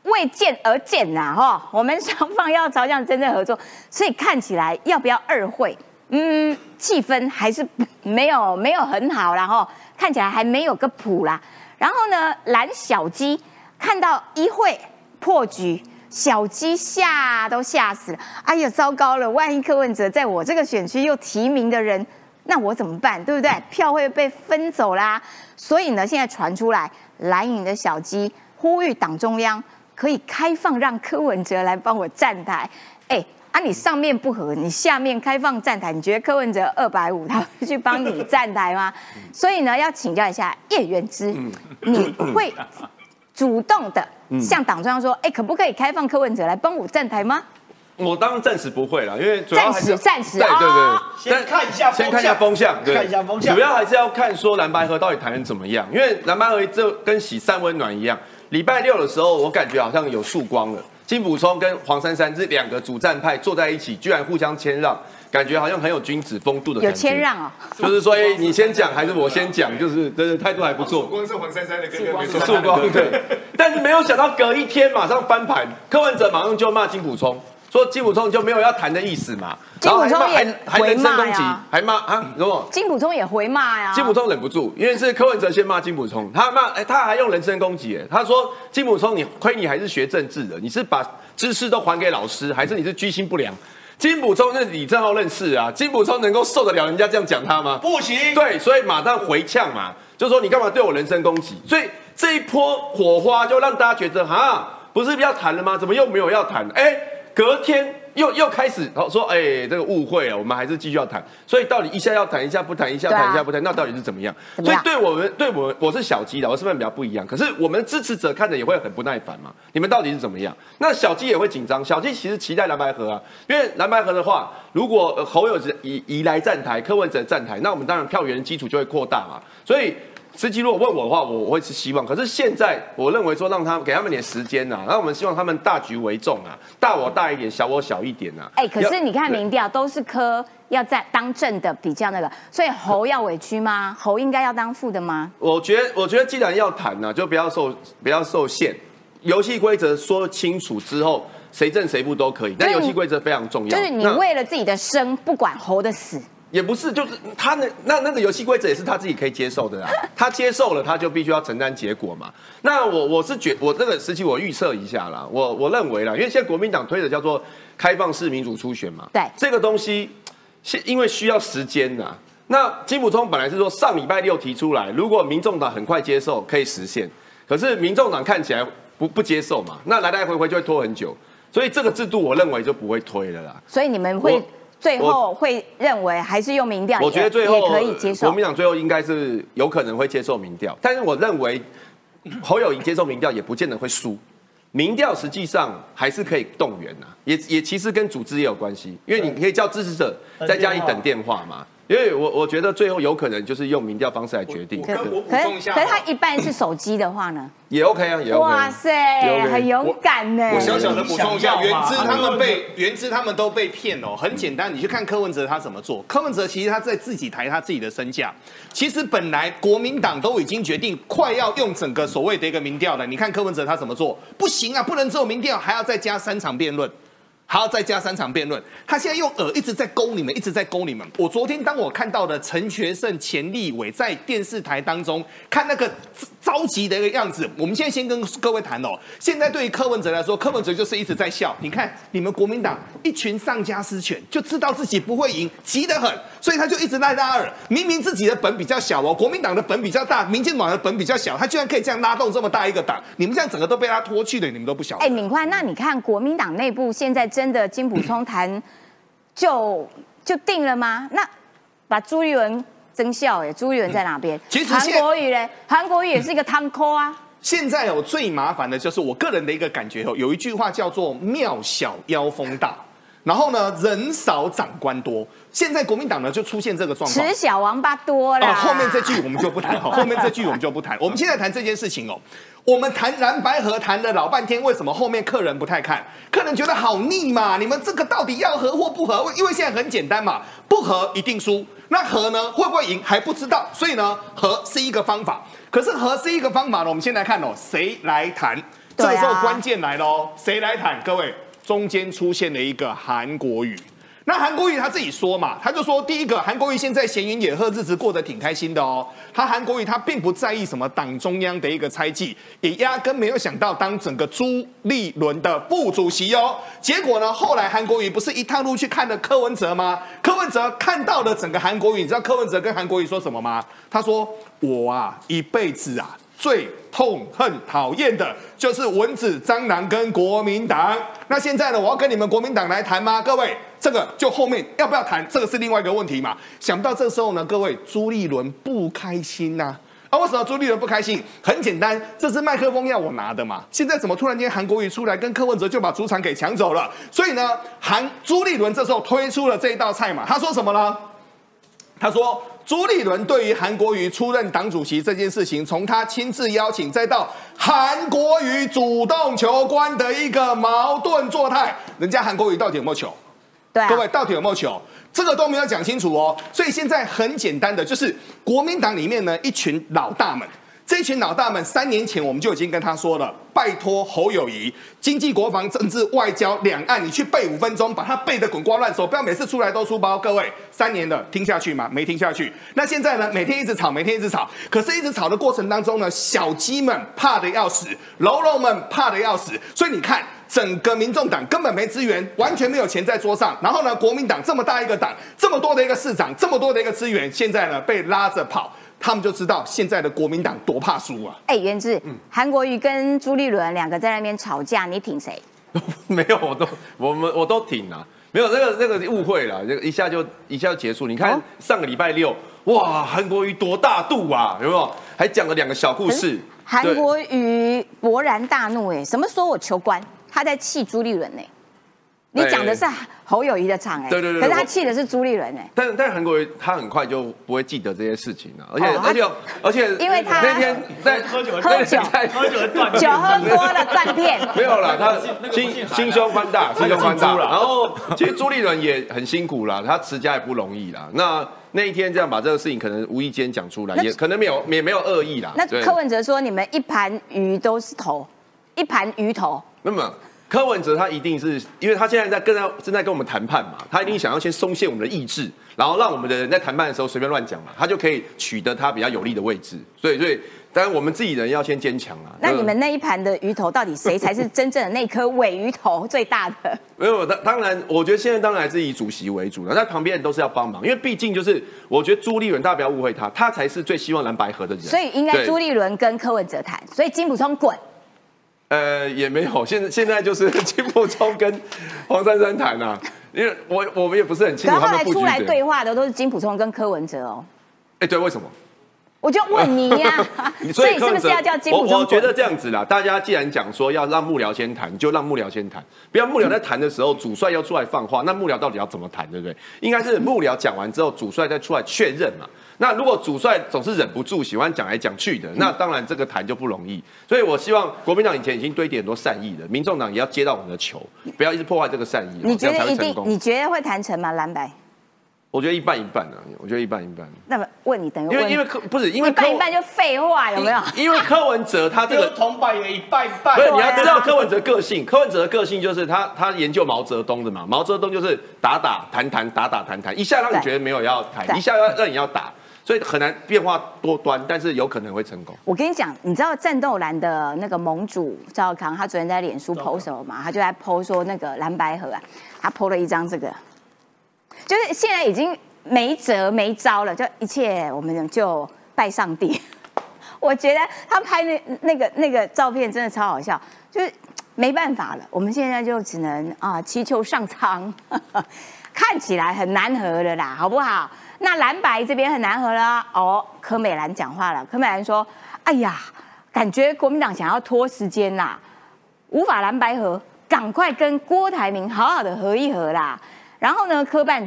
为见而见呐，哈，我们双方要朝向真正合作，所以看起来要不要二会？嗯，气氛还是没有没有很好，然后看起来还没有个谱啦。然后呢，蓝小鸡看到一会破局，小鸡吓都吓死了。哎呀，糟糕了，万一柯文哲在我这个选区又提名的人，那我怎么办？对不对？票会被分走啦。所以呢，现在传出来蓝营的小鸡呼吁党中央可以开放让柯文哲来帮我站台。哎。啊，你上面不合，你下面开放站台，你觉得柯文哲二百五他会去帮你站台吗？所以呢，要请教一下叶元之，你会主动的向党中央说，哎，可不可以开放柯文哲来帮我站台吗？我当然暂时不会了，因为暂时暂时对对对，先看一下先看一下风向，看一下风向，主要还是要看说蓝白河到底谈的怎么样，因为蓝白河就跟洗三温暖一样，礼拜六的时候我感觉好像有曙光了。金普聪跟黄珊珊这两个主战派坐在一起，居然互相谦让，感觉好像很有君子风度的。有谦让哦，就是说，哎，你先讲还是我先讲？就是真的态度还不错。光是黄珊珊的哥哥，没错，曙光对。但是没有想到隔一天马上翻盘，柯文哲马上就骂金普聪。说金普聪就没有要谈的意思嘛？金普聪也回骂呀，还骂啊？什么？金普聪也回骂呀。金普聪忍不住，因为是柯文哲先骂金普聪，他骂哎，他还用人身攻击哎，他说金普聪，你亏你还是学政治的，你是把知识都还给老师，还是你是居心不良？金普聪是李正浩认识啊，金普聪能够受得了人家这样讲他吗？不行。对，所以马上回呛嘛，就说你干嘛对我人身攻击？所以这一波火花就让大家觉得哈，不是要谈了吗？怎么又没有要谈？哎，隔天。又又开始说，哎，这个误会了，我们还是继续要谈。所以到底一下要谈，一下不谈，一下谈，一下不谈，那到底是怎么样？所以对我们，对我，我是小鸡的，我身份比较不一样。可是我们支持者看着也会很不耐烦嘛。你们到底是怎么样？那小鸡也会紧张。小鸡其实期待蓝白河啊，因为蓝白河的话，如果侯友宜宜来站台，柯文哲站台，那我们当然票源基础就会扩大嘛。所以。司机如果问我的话，我我会是希望。可是现在我认为说让他给他们点时间呐，那我们希望他们大局为重啊，大我大一点，小我小一点呐。哎，可是你看民调都是科要在当正的比较那个，所以侯要委屈吗？侯应该要当副的吗？我觉得，我觉得既然要谈呢，就不要受不要受限，游戏规则说清楚之后，谁正谁负都可以。但游戏规则非常重要，就是你为了自己的生，不管侯的死。也不是，就是他那那那个游戏规则也是他自己可以接受的啦。他接受了，他就必须要承担结果嘛。那我我是觉，我这个时期我预测一下啦，我我认为啦，因为现在国民党推的叫做开放式民主初选嘛。对。这个东西，是因为需要时间呐。那金普通本来是说上礼拜六提出来，如果民众党很快接受，可以实现。可是民众党看起来不不接受嘛，那来来回回就会拖很久。所以这个制度我认为就不会推了啦。所以你们会。最后会认为还是用民调，我觉得最后可以接受。国民党最后应该是有可能会接受民调，但是我认为侯友谊接受民调也不见得会输。民调实际上还是可以动员呐，也也其实跟组织也有关系，因为你可以叫支持者在家里等电话嘛。因为我我觉得最后有可能就是用民调方式来决定。可我补充一下，可是他一半是手机的话呢？也 OK 啊，也 OK。哇塞，很勇敢呢。我小小的补充一下，原知他们被原知他们都被骗哦。很简单，你去看柯文哲他怎么做。柯文哲其实他在自己抬他自己的身价。其实本来国民党都已经决定快要用整个所谓的一个民调了。你看柯文哲他怎么做？不行啊，不能只有民调，还要再加三场辩论。还要再加三场辩论，他现在用耳一直在勾你们，一直在勾你们。我昨天当我看到的陈学圣、钱立伟在电视台当中看那个着急的一个样子，我们现在先跟各位谈哦。现在对于柯文哲来说，柯文哲就是一直在笑。你看你们国民党一群丧家之犬，就知道自己不会赢，急得很，所以他就一直赖拉耳。明明自己的本比较小哦，国民党的本比较大，民进党的本比较小，他居然可以这样拉动这么大一个党。你们这样整个都被他拖去了，你们都不晓得。哎，敏宽，那你看国民党内部现在真。真的金普聪谈就就定了吗？那把朱立伦增效哎，朱立伦在哪边？其实韩国瑜嘞，韩国瑜也是一个汤扣啊。现在有最麻烦的就是我个人的一个感觉哦，有一句话叫做“庙小妖风大”，然后呢，人少长官多。现在国民党呢就出现这个状况。吃小王八多了。哦，后面这句我们就不谈哈，后面这句我们就不谈。我们现在谈这件事情哦，我们谈蓝白河谈了老半天，为什么后面客人不太看？客人觉得好腻嘛？你们这个到底要合或不合？因为现在很简单嘛，不合一定输，那和呢会不会赢还不知道，所以呢和是一个方法。可是和是一个方法呢，我们先来看哦，谁来谈？这个时候关键来喽，谁来谈？各位，中间出现了一个韩国语。那韩国瑜他自己说嘛，他就说第一个，韩国瑜现在闲云野鹤，日子过得挺开心的哦。他韩国瑜他并不在意什么党中央的一个猜忌，也压根没有想到当整个朱立伦的副主席哦。结果呢，后来韩国瑜不是一趟路去看了柯文哲吗？柯文哲看到了整个韩国瑜，你知道柯文哲跟韩国瑜说什么吗？他说：“我啊，一辈子啊。”最痛恨、讨厌的就是蚊子、蟑螂跟国民党。那现在呢？我要跟你们国民党来谈吗？各位，这个就后面要不要谈？这个是另外一个问题嘛。想不到这时候呢，各位朱立伦不开心呐。啊，为什么朱立伦不开心？很简单，这是麦克风要我拿的嘛。现在怎么突然间韩国瑜出来跟柯文哲就把主场给抢走了？所以呢，韩朱立伦这时候推出了这一道菜嘛。他说什么呢？他说。朱立伦对于韩国瑜出任党主席这件事情，从他亲自邀请，再到韩国瑜主动求官的一个矛盾作态，人家韩国瑜到底有没有求？对，各位到底有没有求？这个都没有讲清楚哦。所以现在很简单的，就是国民党里面呢一群老大们。这群老大们，三年前我们就已经跟他说了，拜托侯友谊，经济、国防、政治、外交、两岸，你去背五分钟，把它背得滚瓜烂熟，不要每次出来都出包。各位，三年了，听下去吗？没听下去。那现在呢？每天一直吵，每天一直吵。可是，一直吵的过程当中呢，小鸡们怕的要死，喽喽们怕的要死。所以你看，整个民众党根本没资源，完全没有钱在桌上。然后呢，国民党这么大一个党，这么多的一个市长，这么多的一个资源，现在呢被拉着跑。他们就知道现在的国民党多怕输啊！哎，元志，韩国瑜跟朱立伦两个在那边吵架，你挺谁？没有，我都我们我都挺啊，没有那个那个误会了，就一下就一下就结束。你看上个礼拜六，哇，韩国瑜多大度啊，有没有？还讲了两个小故事。韩国瑜勃然大怒，哎，什么说我求官？他在气朱立伦呢。你讲的是侯友谊的场哎，对对对，可是他气的是朱立伦哎。但但韩国瑜他很快就不会记得这些事情了，而且而且而且，因为他那天在喝酒喝酒喝酒断酒喝多了断片。没有了，他心心胸宽大，心胸宽大。然后其实朱立伦也很辛苦啦，他持家也不容易啦。那那一天这样把这个事情可能无意间讲出来，也可能没有也没有恶意啦。那柯文哲说你们一盘鱼都是头，一盘鱼头。那么。柯文哲他一定是，因为他现在在跟他正在跟我们谈判嘛，他一定想要先松懈我们的意志，然后让我们的人在谈判的时候随便乱讲嘛，他就可以取得他比较有利的位置。所以，所以，当然我们自己人要先坚强啊。那你们那一盘的鱼头到底谁才是真正的那颗尾鱼头最大的？没有，当当然，我觉得现在当然还是以主席为主了，那旁边人都是要帮忙，因为毕竟就是我觉得朱立伦，大家不要误会他，他才是最希望蓝白合的人。所以应该朱立伦跟柯文哲谈，所以金普聪滚。呃，也没有，现在现在就是 金普聪跟黄珊珊谈啊，因为我我们也不是很清楚他们出来对话的都是金普聪跟柯文哲哦。哎，对，为什么？我就问你呀，所以是不是要叫金普聪？我觉得这样子啦，大家既然讲说要让幕僚先谈，就让幕僚先谈，不要幕僚在谈的时候，主帅要出来放话，那幕僚到底要怎么谈，对不对？应该是幕僚讲完之后，主帅再出来确认嘛。那如果主帅总是忍不住喜欢讲来讲去的，那当然这个谈就不容易。所以我希望国民党以前已经堆叠很多善意了，民众党也要接到我们的球，不要一直破坏这个善意。你觉得一定？你觉得会谈成吗？蓝白？我觉得一半一半啊，我觉得一半一半。那么问你，等于因为因为柯不是因为一半一半就废话有没有？因为柯文哲他这个铜板也一半一半。不是你要知道柯文哲个性，柯文哲的个性就是他他研究毛泽东的嘛，毛泽东就是打打谈谈打打谈谈，一下让你觉得没有要谈，一下要让你要打，所以很难变化多端，但是有可能会成功。我跟你讲，你知道战斗蓝的那个盟主赵康，他昨天在脸书 PO 什么嘛？他就在 PO 说那个蓝白河啊，他 PO 了一张这个，就是现在已经。没辙没招了，就一切我们就拜上帝。我觉得他拍那那个那个照片真的超好笑，就是没办法了，我们现在就只能啊祈求上苍。看起来很难合的啦，好不好？那蓝白这边很难合了哦。柯美兰讲话了，柯美兰说：“哎呀，感觉国民党想要拖时间啦，无法蓝白合，赶快跟郭台铭好好的合一合啦。然后呢，科办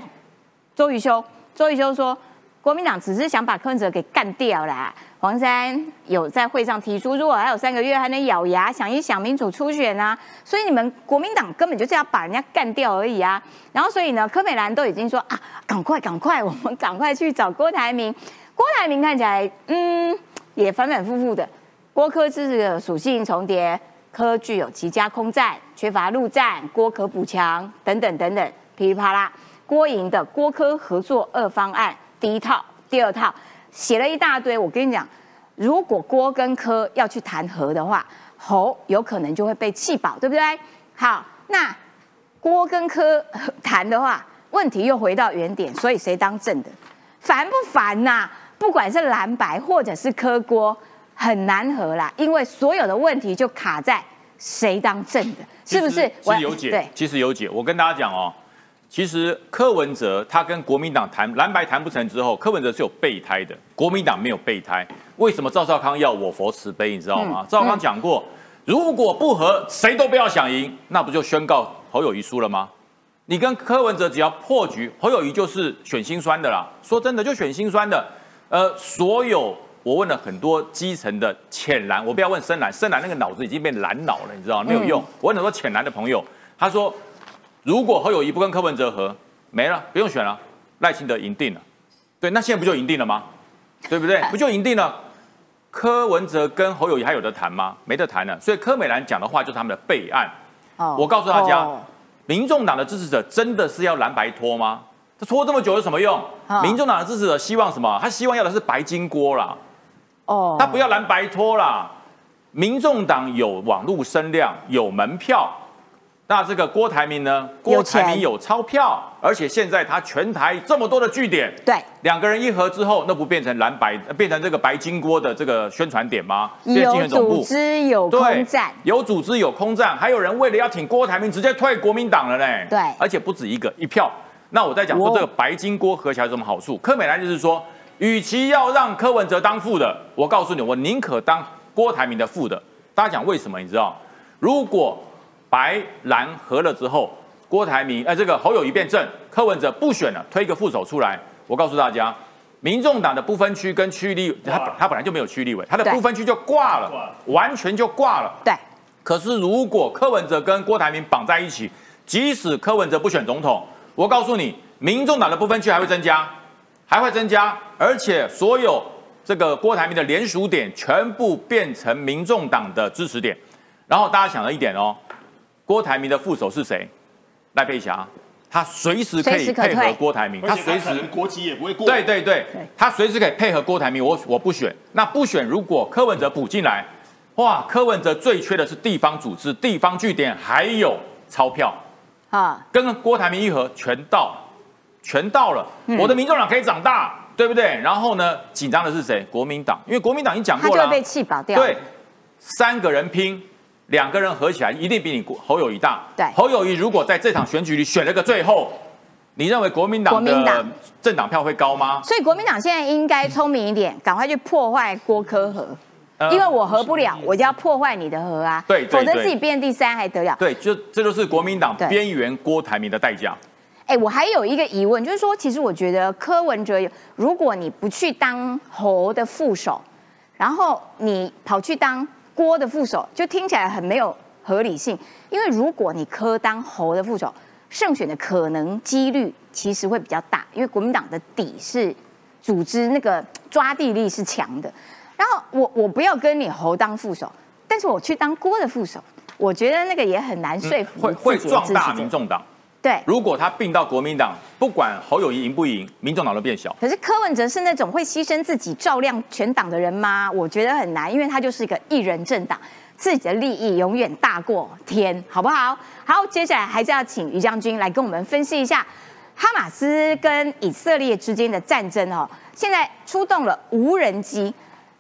周瑜修，周瑜修说，国民党只是想把柯文哲给干掉啦。黄山有在会上提出，如果还有三个月，还能咬牙想一想民主初选啊。所以你们国民党根本就是要把人家干掉而已啊。然后所以呢，柯美兰都已经说啊，赶快赶快，我们赶快去找郭台铭。郭台铭看起来，嗯，也反反复复的。郭科是这个属性重叠，科具有极佳空战，缺乏陆战，郭可补强等等等等，噼里啪啦。郭营的郭科合作二方案，第一套、第二套写了一大堆。我跟你讲，如果郭跟科要去谈和的话，侯有可能就会被气饱，对不对？好，那郭跟科谈的话，问题又回到原点，所以谁当正的，烦不烦呐？不管是蓝白或者是科郭。很难和啦，因为所有的问题就卡在谁当正的，是不是？其实有解，对，其实有解。我跟大家讲哦，其实柯文哲他跟国民党谈蓝白谈不成之后，柯文哲是有备胎的，国民党没有备胎。为什么赵少康要我佛慈悲？你知道吗？赵少康讲过，如果不和，谁都不要想赢，那不就宣告侯友谊输了吗？你跟柯文哲只要破局，侯友谊就是选心酸的啦。说真的，就选心酸的。呃，所有。我问了很多基层的浅蓝，我不要问深蓝，深蓝那个脑子已经变蓝脑了，你知道吗？没有用。我问很多浅蓝的朋友，他说，如果侯友谊不跟柯文哲合，没了，不用选了，赖清德赢定了。对，那现在不就赢定了吗？对不对？不就赢定了？柯文哲跟侯友谊还有得谈吗？没得谈了。所以柯美兰讲的话就是他们的备案。哦。我告诉大家，民众党的支持者真的是要蓝白拖吗？他拖这么久有什么用？民众党的支持者希望什么？他希望要的是白金锅啦。哦，他不要蓝白拖啦，民众党有网络声量，有门票，那这个郭台铭呢？郭台铭有钞票，而且现在他全台这么多的据点，对，两个人一合之后，那不变成蓝白，变成这个白金锅的这个宣传点吗？有组织有空战，有组织有空战，还有人为了要挺郭台铭，直接退国民党了嘞。对，而且不止一个一票。那我在讲说这个白金锅合起来有什么好处？柯美兰就是说。与其要让柯文哲当副的，我告诉你，我宁可当郭台铭的副的。大家讲为什么？你知道，如果白蓝合了之后，郭台铭呃这个侯友谊变正，柯文哲不选了，推一个副手出来，我告诉大家，民众党的不分区跟区立，他他本来就没有区立委，他的不分区就挂了，完全就挂了。对。可是如果柯文哲跟郭台铭绑在一起，即使柯文哲不选总统，我告诉你，民众党的不分区还会增加。还会增加，而且所有这个郭台铭的联署点全部变成民众党的支持点。然后大家想了一点哦，郭台铭的副手是谁？赖佩霞，他随时可以配合郭台铭，他随时国籍也不会过。对对对，他随时可以配合郭台铭。我我不选，那不选，如果柯文哲补进来，哇，柯文哲最缺的是地方组织、地方据点，还有钞票啊，跟郭台铭一合全到。全到了，我的民众党可以长大，对不对？然后呢，紧张的是谁？国民党，因为国民党已经讲过了，他就会被气保掉。对，三个人拼，两个人合起来一定比你侯友谊大。对，侯友谊如果在这场选举里选了个最后，你认为国民党的政党票会高吗？所以国民党现在应该聪明一点，赶快去破坏郭科和，因为我合不了，我就要破坏你的和啊。对，否则自己变第三还得了？对，就这就是国民党边缘郭台铭的代价。哎，我还有一个疑问，就是说，其实我觉得柯文哲，如果你不去当侯的副手，然后你跑去当郭的副手，就听起来很没有合理性。因为如果你柯当侯的副手，胜选的可能几率其实会比较大，因为国民党的底是组织那个抓地力是强的。然后我我不要跟你侯当副手，但是我去当郭的副手，我觉得那个也很难说服。会会壮大民众党。对，如果他并到国民党，不管侯友谊赢不赢，民众脑都变小。可是柯文哲是那种会牺牲自己照亮全党的人吗？我觉得很难，因为他就是一个一人政党，自己的利益永远大过天，好不好？好，接下来还是要请于将军来跟我们分析一下哈马斯跟以色列之间的战争哦。现在出动了无人机，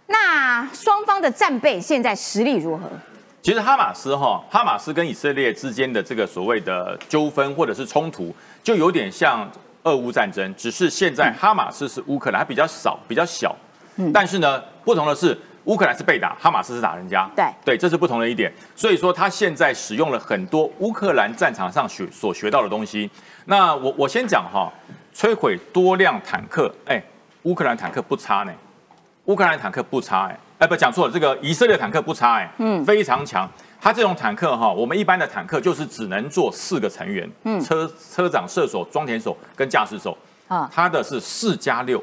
那双方的战备现在实力如何？其实哈马斯哈，哈马斯跟以色列之间的这个所谓的纠纷或者是冲突，就有点像俄乌战争，只是现在哈马斯是乌克兰，它比较少，比较小。嗯。但是呢，不同的是，乌克兰是被打，哈马斯是打人家。对对，这是不同的一点。所以说他现在使用了很多乌克兰战场上学所学到的东西。那我我先讲哈，摧毁多辆坦克，哎，乌克兰坦克不差呢，乌克兰坦克不差哎，哎不讲错了，这个以色列坦克不差哎，嗯，非常强。它这种坦克哈，我们一般的坦克就是只能坐四个成员，嗯，车车长、射手、装填手跟驾驶手，啊，它的是四加六。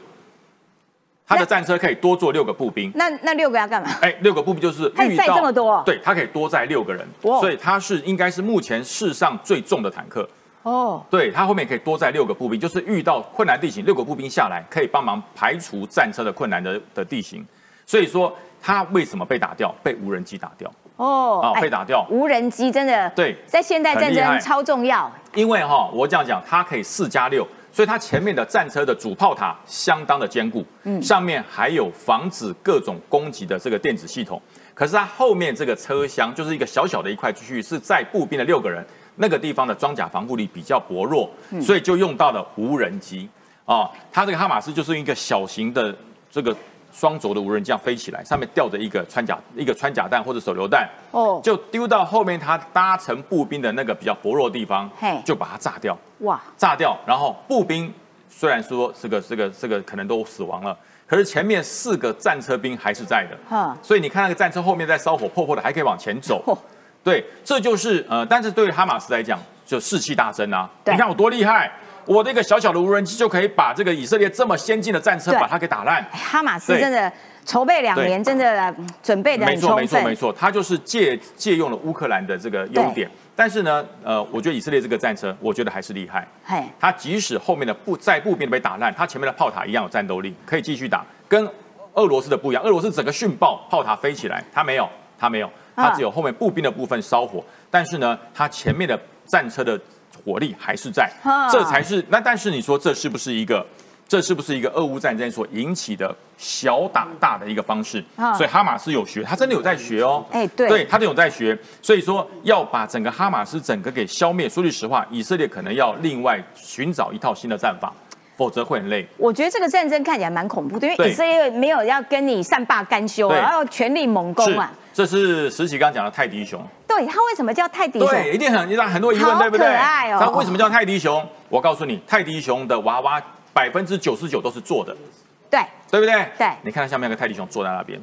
他的战车可以多坐六个步兵，那那六个要干嘛？哎，六个步兵就是遇到这么多，对，它可以多载六个人，所以它是应该是目前世上最重的坦克。哦，对，它后面可以多载六个步兵，就是遇到困难地形，六个步兵下来可以帮忙排除战车的困难的的地形。所以说，它为什么被打掉？被无人机打掉。哦，啊，被打掉。无人机真的对，在现代战争超重要。因为哈，我这样讲，它可以四加六。所以它前面的战车的主炮塔相当的坚固，嗯，上面还有防止各种攻击的这个电子系统。可是它后面这个车厢就是一个小小的一块区域，是在步兵的六个人那个地方的装甲防护力比较薄弱，所以就用到了无人机啊。它这个哈马斯就是一个小型的这个。双轴的无人机飞起来，上面吊着一个穿甲一个穿甲弹或者手榴弹，哦，就丢到后面他搭乘步兵的那个比较薄弱的地方，嘿，就把它炸掉，哇，炸掉，然后步兵虽然说这个这个这个可能都死亡了，可是前面四个战车兵还是在的，哈，所以你看那个战车后面在烧火破破的，还可以往前走，对，这就是呃，但是对于哈马斯来讲，就士气大增啊，你看我多厉害。我的一个小小的无人机就可以把这个以色列这么先进的战车把它给打烂。哈马斯真的筹备两年，真的准备的没错没错没错，他就是借借用了乌克兰的这个优点。但是呢，呃，我觉得以色列这个战车，我觉得还是厉害。嘿，他即使后面的步在步兵被打烂，他前面的炮塔一样有战斗力，可以继续打。跟俄罗斯的不一样，俄罗斯整个训爆炮塔飞起来，他没有，他没有，他只有后面步兵的部分烧火。但是呢，他前面的战车的。火力还是在，这才是那。但是你说这是不是一个，这是不是一个俄乌战争所引起的小打大的一个方式？所以哈马斯有学，他真的有在学哦。哎，对，对他都有在学。所以说要把整个哈马斯整个给消灭。说句实话，以色列可能要另外寻找一套新的战法，否则会很累。我觉得这个战争看起来蛮恐怖的，因为以色列没有要跟你善罢甘休，然后全力猛攻啊。这是石奇刚讲的泰迪熊。对，它为什么叫泰迪熊？对，一定很让很多疑问，对不对？可爱哦。它为什么叫泰迪熊？我告诉你，泰迪熊的娃娃百分之九十九都是做的。对，对不对？对。你看它下面有个泰迪熊坐在那边。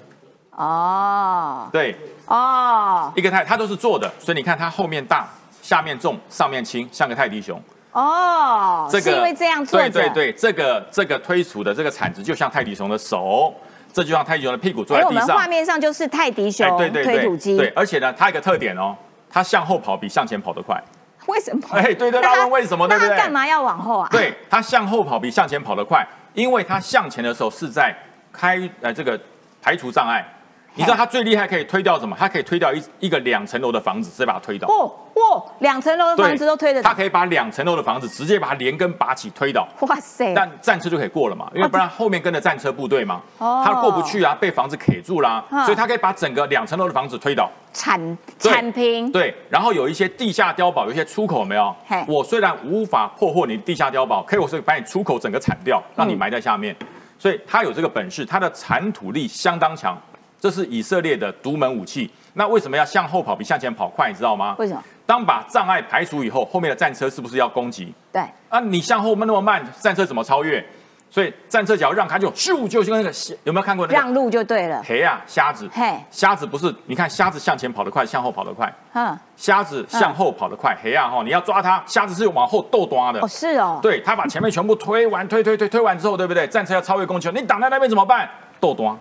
哦。对。哦。一个泰，它都是做的，所以你看它后面大，下面重，上面轻，像个泰迪熊。哦。这个因为这样做。对对对，这个这个推出的这个铲子就像泰迪熊的手。这就像泰迪熊的屁股坐在地上。我们画面上就是泰迪熊推土机。对，而且呢，它有个特点哦，它向后跑比向前跑得快。为什么？哎，对对，大家问为什么？对不对？干嘛要往后啊？对，它向后跑比向前跑得快，因为它向前的时候是在开呃这个排除障碍。你知道它最厉害可以推掉什么？它可以推掉一一个两层楼的房子，直接把它推倒。哦哇，两层楼的房子都推得。它可以把两层楼的房子直接把它连根拔起推倒。哇塞！但战车就可以过了嘛，因为不然后面跟着战车部队嘛，它过不去啊，被房子卡住啦，所以它可以把整个两层楼的房子推倒。铲铲平。对，然后有一些地下碉堡，有一些出口没有？我虽然无法破获你地下碉堡，可以我是把你出口整个铲掉，让你埋在下面。所以它有这个本事，它的铲土力相当强。这是以色列的独门武器。那为什么要向后跑比向前跑快？你知道吗？为什么？当把障碍排除以后，后面的战车是不是要攻击？对。啊，你向后那么慢，战车怎么超越？所以战车只要让开，就咻，就像那个有没有看过？让路就对了。嘿啊，瞎子。嘿，瞎子不是？你看瞎子向前跑得快，向后跑得快。嗯。瞎子向后跑得快，嘿啊哈！你要抓他，瞎子是往后斗端的。哦，是哦。对他把前面全部推完，推推推推完之后，对不对？战车要超越攻击，你挡在那边怎么办？斗端。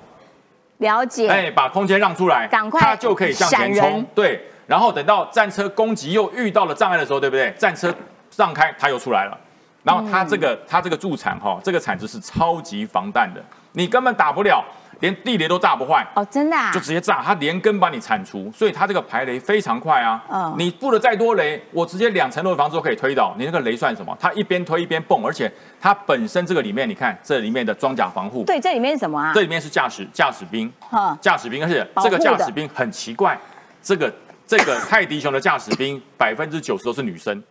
了解，哎，把空间让出来，赶快，他就可以向前冲。对，然后等到战车攻击又遇到了障碍的时候，对不对？战车让开，他又出来了。然后他这个他这个助产哈，这个铲子是超级防弹的，你根本打不了。连地雷都炸不坏哦，真的啊，就直接炸，它连根把你铲除，所以它这个排雷非常快啊。嗯，你布了再多雷，我直接两层楼的房子都可以推倒。你那个雷算什么？它一边推一边蹦，而且它本身这个里面，你看这里面的装甲防护。对，这里面是什么啊？这里面是驾驶驾驶兵。哈，驾驶兵，而且这个驾驶兵很奇怪，这个这个 泰迪熊的驾驶兵百分之九十都是女生。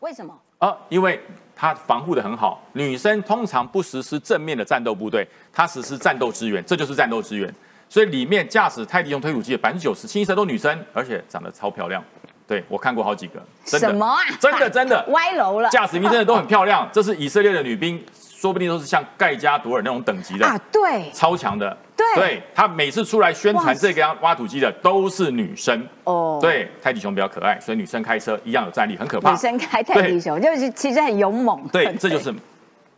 为什么？啊，因为。它防护的很好，女生通常不实施正面的战斗部队，她实施战斗支援，这就是战斗支援。所以里面驾驶泰迪熊推土机的百分之九十清一色都女生，而且长得超漂亮。对我看过好几个，真的什么啊？真的真的歪楼了。驾驶兵真的都很漂亮，这是以色列的女兵，说不定都是像盖加朵尔那种等级的啊，对，超强的。对对，他每次出来宣传这个挖土机的都是女生。哦，对，泰迪熊比较可爱，所以女生开车一样有战力，很可怕。女生开泰迪熊，就是其实很勇猛。对，这就是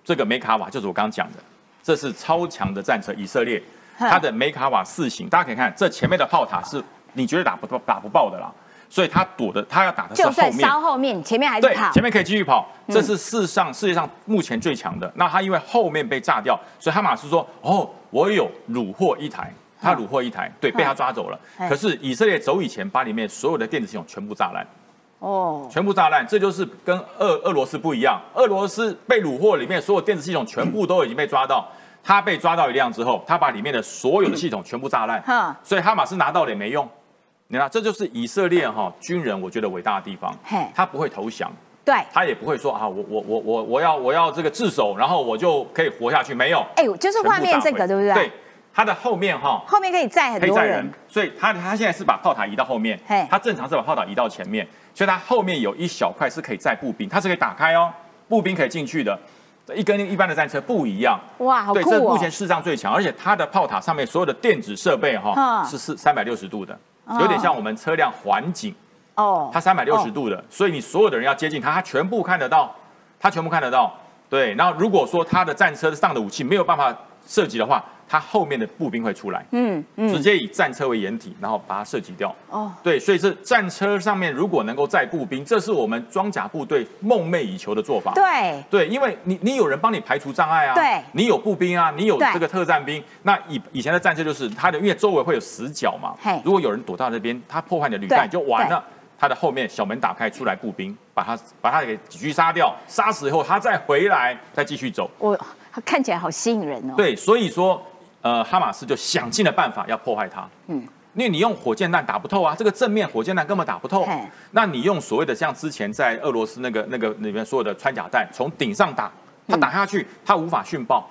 这个梅卡瓦，就是我刚刚讲的，这是超强的战车，以色列它的梅卡瓦四型，大家可以看这前面的炮塔是你绝对打不到打不爆的啦，所以他躲的他要打的是就算后面。稍后面，前面还是对跑，。前面可以继续跑，嗯这是世上世界上目前最强的。那他因为后面被炸掉，所以哈马斯说：“哦，我有虏获一台。”他虏获一台，对，被他抓走了哎。可是以色列走以前，把里面所有的电子系统全部炸烂。哦，全部炸烂，这就是跟俄俄罗斯不一样。俄罗斯被虏获，里面所有电子系统全部都已经被抓到。他被抓到一辆之后，他把里面的所有的系统全部炸烂哼，所以哈马斯拿到了也没用。你看，这就是以色列哈军人我觉得伟大的地方嘿，他不会投降，对，他也不会说啊，我我我我我要我要这个自首，然后我就可以活下去，没有。哎，就是画面这个，对不对？对，他的后面哈后面可以载很多人可以载人，，所以他他现在是把炮塔移到后面嘿，他正常是把炮塔移到前面，所以他后面有一小块是可以载步兵，它是可以打开哦，步兵可以进去的，一跟一般的战车不一样。哇，好对，酷哦这目！前世上最强，而且它的炮塔上面所有的电子设备哈嗯是是三百六十度的，哦有点像我们车辆环景，哦，它三百六十度的，所以你所有的人要接近它，它全部看得到，它全部看得到。对，然后如果说它的战车上的武器没有办法射击的话，它后面的步兵会出来，嗯嗯，直接以战车为掩体，然后把它射击掉。哦，对，所以是战车上面如果能够载步兵，这是我们装甲部队梦寐以求的做法。对，对，因为你你有人帮你排除障碍啊，对你有步兵啊，你有对这个特战兵。那以以前的战车就是它的，因为周围会有死角嘛，如果有人躲到那边，他破坏你的履带就完了。它的后面小门打开，出来步兵，把他把他给几狙杀掉，杀死以后，他再回来，再继续走。我看起来好吸引人哦。，对，所以说，呃，哈马斯就想尽了办法要破坏它。嗯嗯，因为你用火箭弹打不透啊，这个正面火箭弹根本打不透。那你用所谓的像之前在俄罗斯那个那个里面所有的穿甲弹，从顶上打，它打下去，它无法殉爆，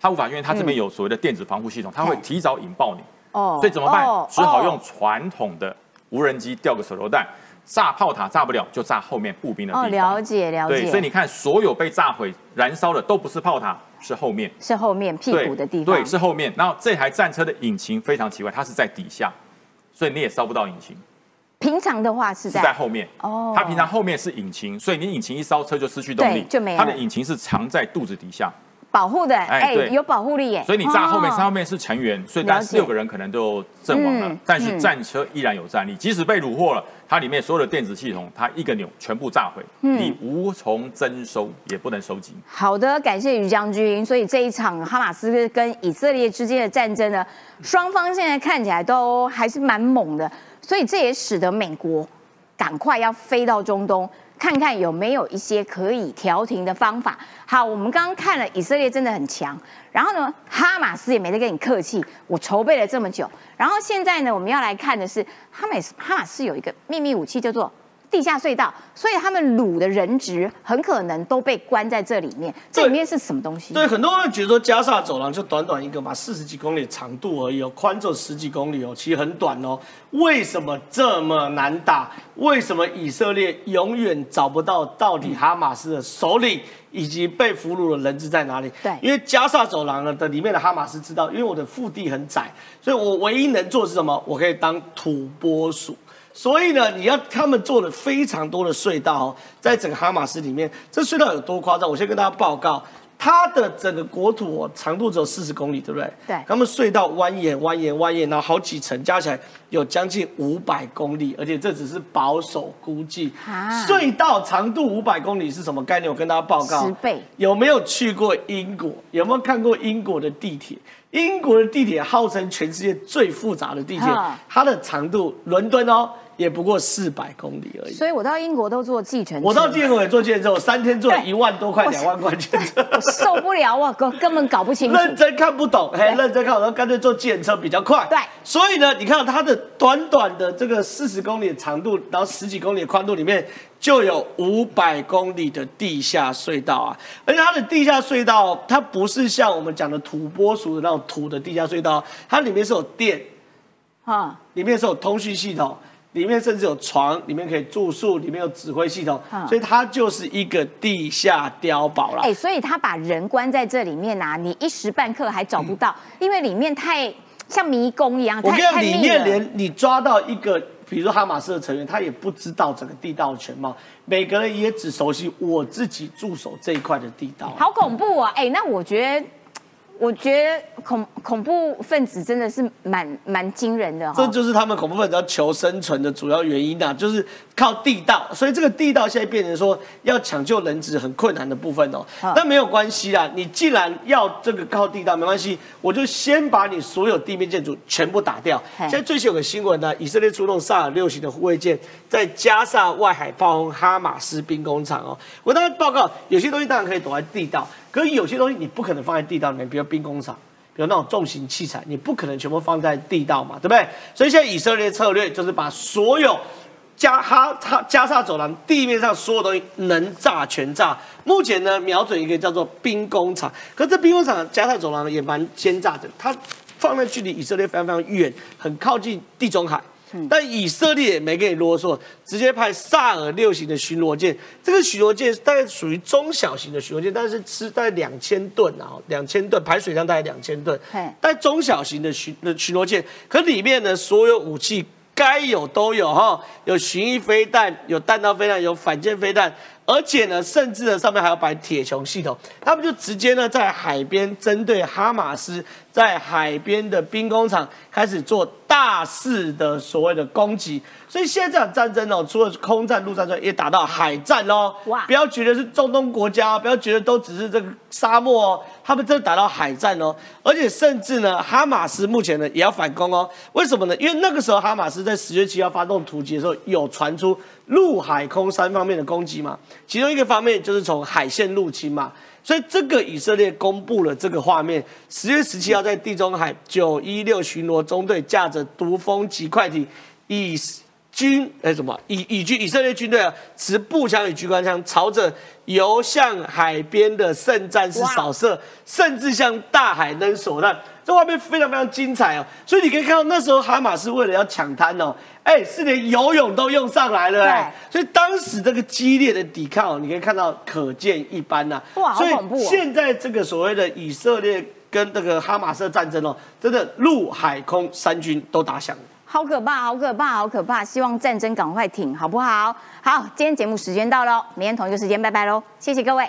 它无法，因为它这边有所谓的电子防护系统，它会提早引爆你。哦所以怎么办哦？只好哦用传统的无人机吊个手榴弹，炸炮塔炸不了，就炸后面步兵的地哦，了解了解。对，所以你看，所有被炸毁、燃烧的都不是炮塔，是后面。是后面屁股的地方。对，是后面。然后这台战车的引擎非常奇怪，它是在底下，所以你也烧不到引擎，平常的话是是在在后面。哦它平常后面是引擎，所以你引擎一烧车就失去动力，就没有它的引擎是藏在肚子底下，保护的，哎，对有保护力耶。所以你炸后面，三后面是成员，所以大概了解六个人可能都阵亡了嗯，但是嗯战车依然有战力，即使被虏获了，它里面所有的电子系统，它一个钮全部炸毁，嗯你无从征收，也不能收集。好的，感谢于将军。所以这一场哈马斯跟以色列之间的战争呢，双方现在看起来都还是蛮猛的，所以这也使得美国赶快要飞到中东，看看有没有一些可以调停的方法。好，我们刚刚看了以色列真的很强，然后呢，哈马斯也没得跟你客气，我筹备了这么久，然后现在呢，我们要来看的是哈马斯，哈马斯有一个秘密武器叫做。地下隧道，所以他们掳的人质很可能都被关在这里面。这里面是什么东西？对，很多人觉得说加萨走廊就短短一个嘛，四十几公里长度而已哦，宽只有十几公里哦，其实很短哦。为什么这么难打？为什么以色列永远找不到到底哈马斯的首领以及被俘虏的人质在哪里？对因为加萨走廊呢的里面的哈马斯知道，因为我的腹地很窄，所以我唯一能做的是什么？我可以当土拨鼠。所以呢，你要他们做了非常多的隧道哦，在整个哈马斯里面，这隧道有多夸张？我先跟大家报告，它的整个国土哦，长度只有四十公里，对不对？对他们隧道蜿蜒、蜿蜒、蜿蜒，然后好几层加起来有将近五百公里，而且这只是保守估计。啊隧道长度五百公里是什么概念？我跟大家报告。十倍有没有去过英国？有没有看过英国的地铁？英国的地铁号称全世界最复杂的地铁，它的长度，伦敦哦，也不过四百公里而已。所以我到英国都坐计程车，我到英国也坐建车，我三天坐了一万多块、两万块钱车。我受不了，我根根本搞不清楚。认真看不懂，嘿，认真看，我说干脆坐计程车比较快。对所以呢，你看它的短短的这个四十公里的长度，然后十几公里的宽度里面，就有五百公里的地下隧道啊！而且它的地下隧道，它不是像我们讲的土拨鼠的那种土的地下隧道，它里面是有电，啊，里面是有通讯系统，里面甚至有床，里面可以住宿，里面有指挥系统，嗯所以它就是一个地下碉堡了。哎、所以他把人关在这里面啊，你一时半刻还找不到，因为里面太像迷宫一样，我跟你讲，太太密里面了。连你抓到一个，比如说哈马斯的成员，他也不知道整个地道的全貌，每个人也只熟悉我自己驻守这一块的地道。好恐怖啊！哎、那我觉得，我觉得恐恐怖分子真的是蛮蛮惊人的哈、这就是他们恐怖分子要求生存的主要原因呐、就是靠地道，所以这个地道现在变成说要抢救人质很困难的部分哦。啊但没有关系啦，你既然要这个靠地道，没关系，我就先把你所有地面建筑全部打掉。嘿现在最新有个新闻呢，以色列出动萨尔六型的护卫舰在加沙外海炮轰哈马斯兵工厂哦。我当然报告，有些东西当然可以躲在地道，可是有些东西你不可能放在地道里面，比如兵工厂。比如那种重型器材，你不可能全部放在地道嘛，对不对？所以现在以色列策略就是把所有加哈哈加沙走廊地面上所有东西能炸全炸。目前呢，瞄准一个叫做兵工厂，可这兵工厂加沙走廊也蛮奸诈的，它放在距离以色列非常非常远，很靠近地中海。但以色列也没跟你啰嗦，直接派萨尔六型的巡逻舰。这个巡逻舰大概属于中小型的巡逻舰，但是吃大概两千吨啊，两千吨排水量大概两千吨嘿。但中小型的巡的巡逻舰，可里面呢所有武器该有都有哈，有巡弋飞弹，有弹道飞弹，有反舰飞弹，而且呢，甚至呢上面还要摆铁穹系统，他们就直接呢在海边针对哈马斯在海边的兵工厂开始做大肆的所谓的攻击，所以现在这场战争哦，除了空战、陆战之外，也打到海战喽。哇不要觉得是中东国家，不要觉得都只是这个沙漠哦，他们真的打到海战哦，而且甚至呢，哈马斯目前呢也要反攻哦。为什么呢？因为那个时候哈马斯在十月七号发动突击的时候，有传出陆海空三方面的攻击嘛，其中一个方面就是从海线入侵嘛。所以这个以色列公布了这个画面，十月十七号在地中海九一六巡逻中队驾着毒蜂级快艇，以军哎什么以以军以色列军队啊，持步枪与机关枪，朝着游向海边的圣战士扫射，甚至向大海扔手弹。这画面非常非常精彩哦，所以你可以看到那时候哈马斯为了要抢滩哦，哎，是连游泳都用上来了哎，所以当时这个激烈的抵抗哦，你可以看到可见一斑呐、哇好所以恐怖哦现在这个所谓的以色列跟这个哈马斯的战争哦，真的陆海空三军都打响了。好可怕，好可怕，好可怕！希望战争赶快停，好不好？好，今天节目时间到喽，明天同一个时间，拜拜喽，谢谢各位。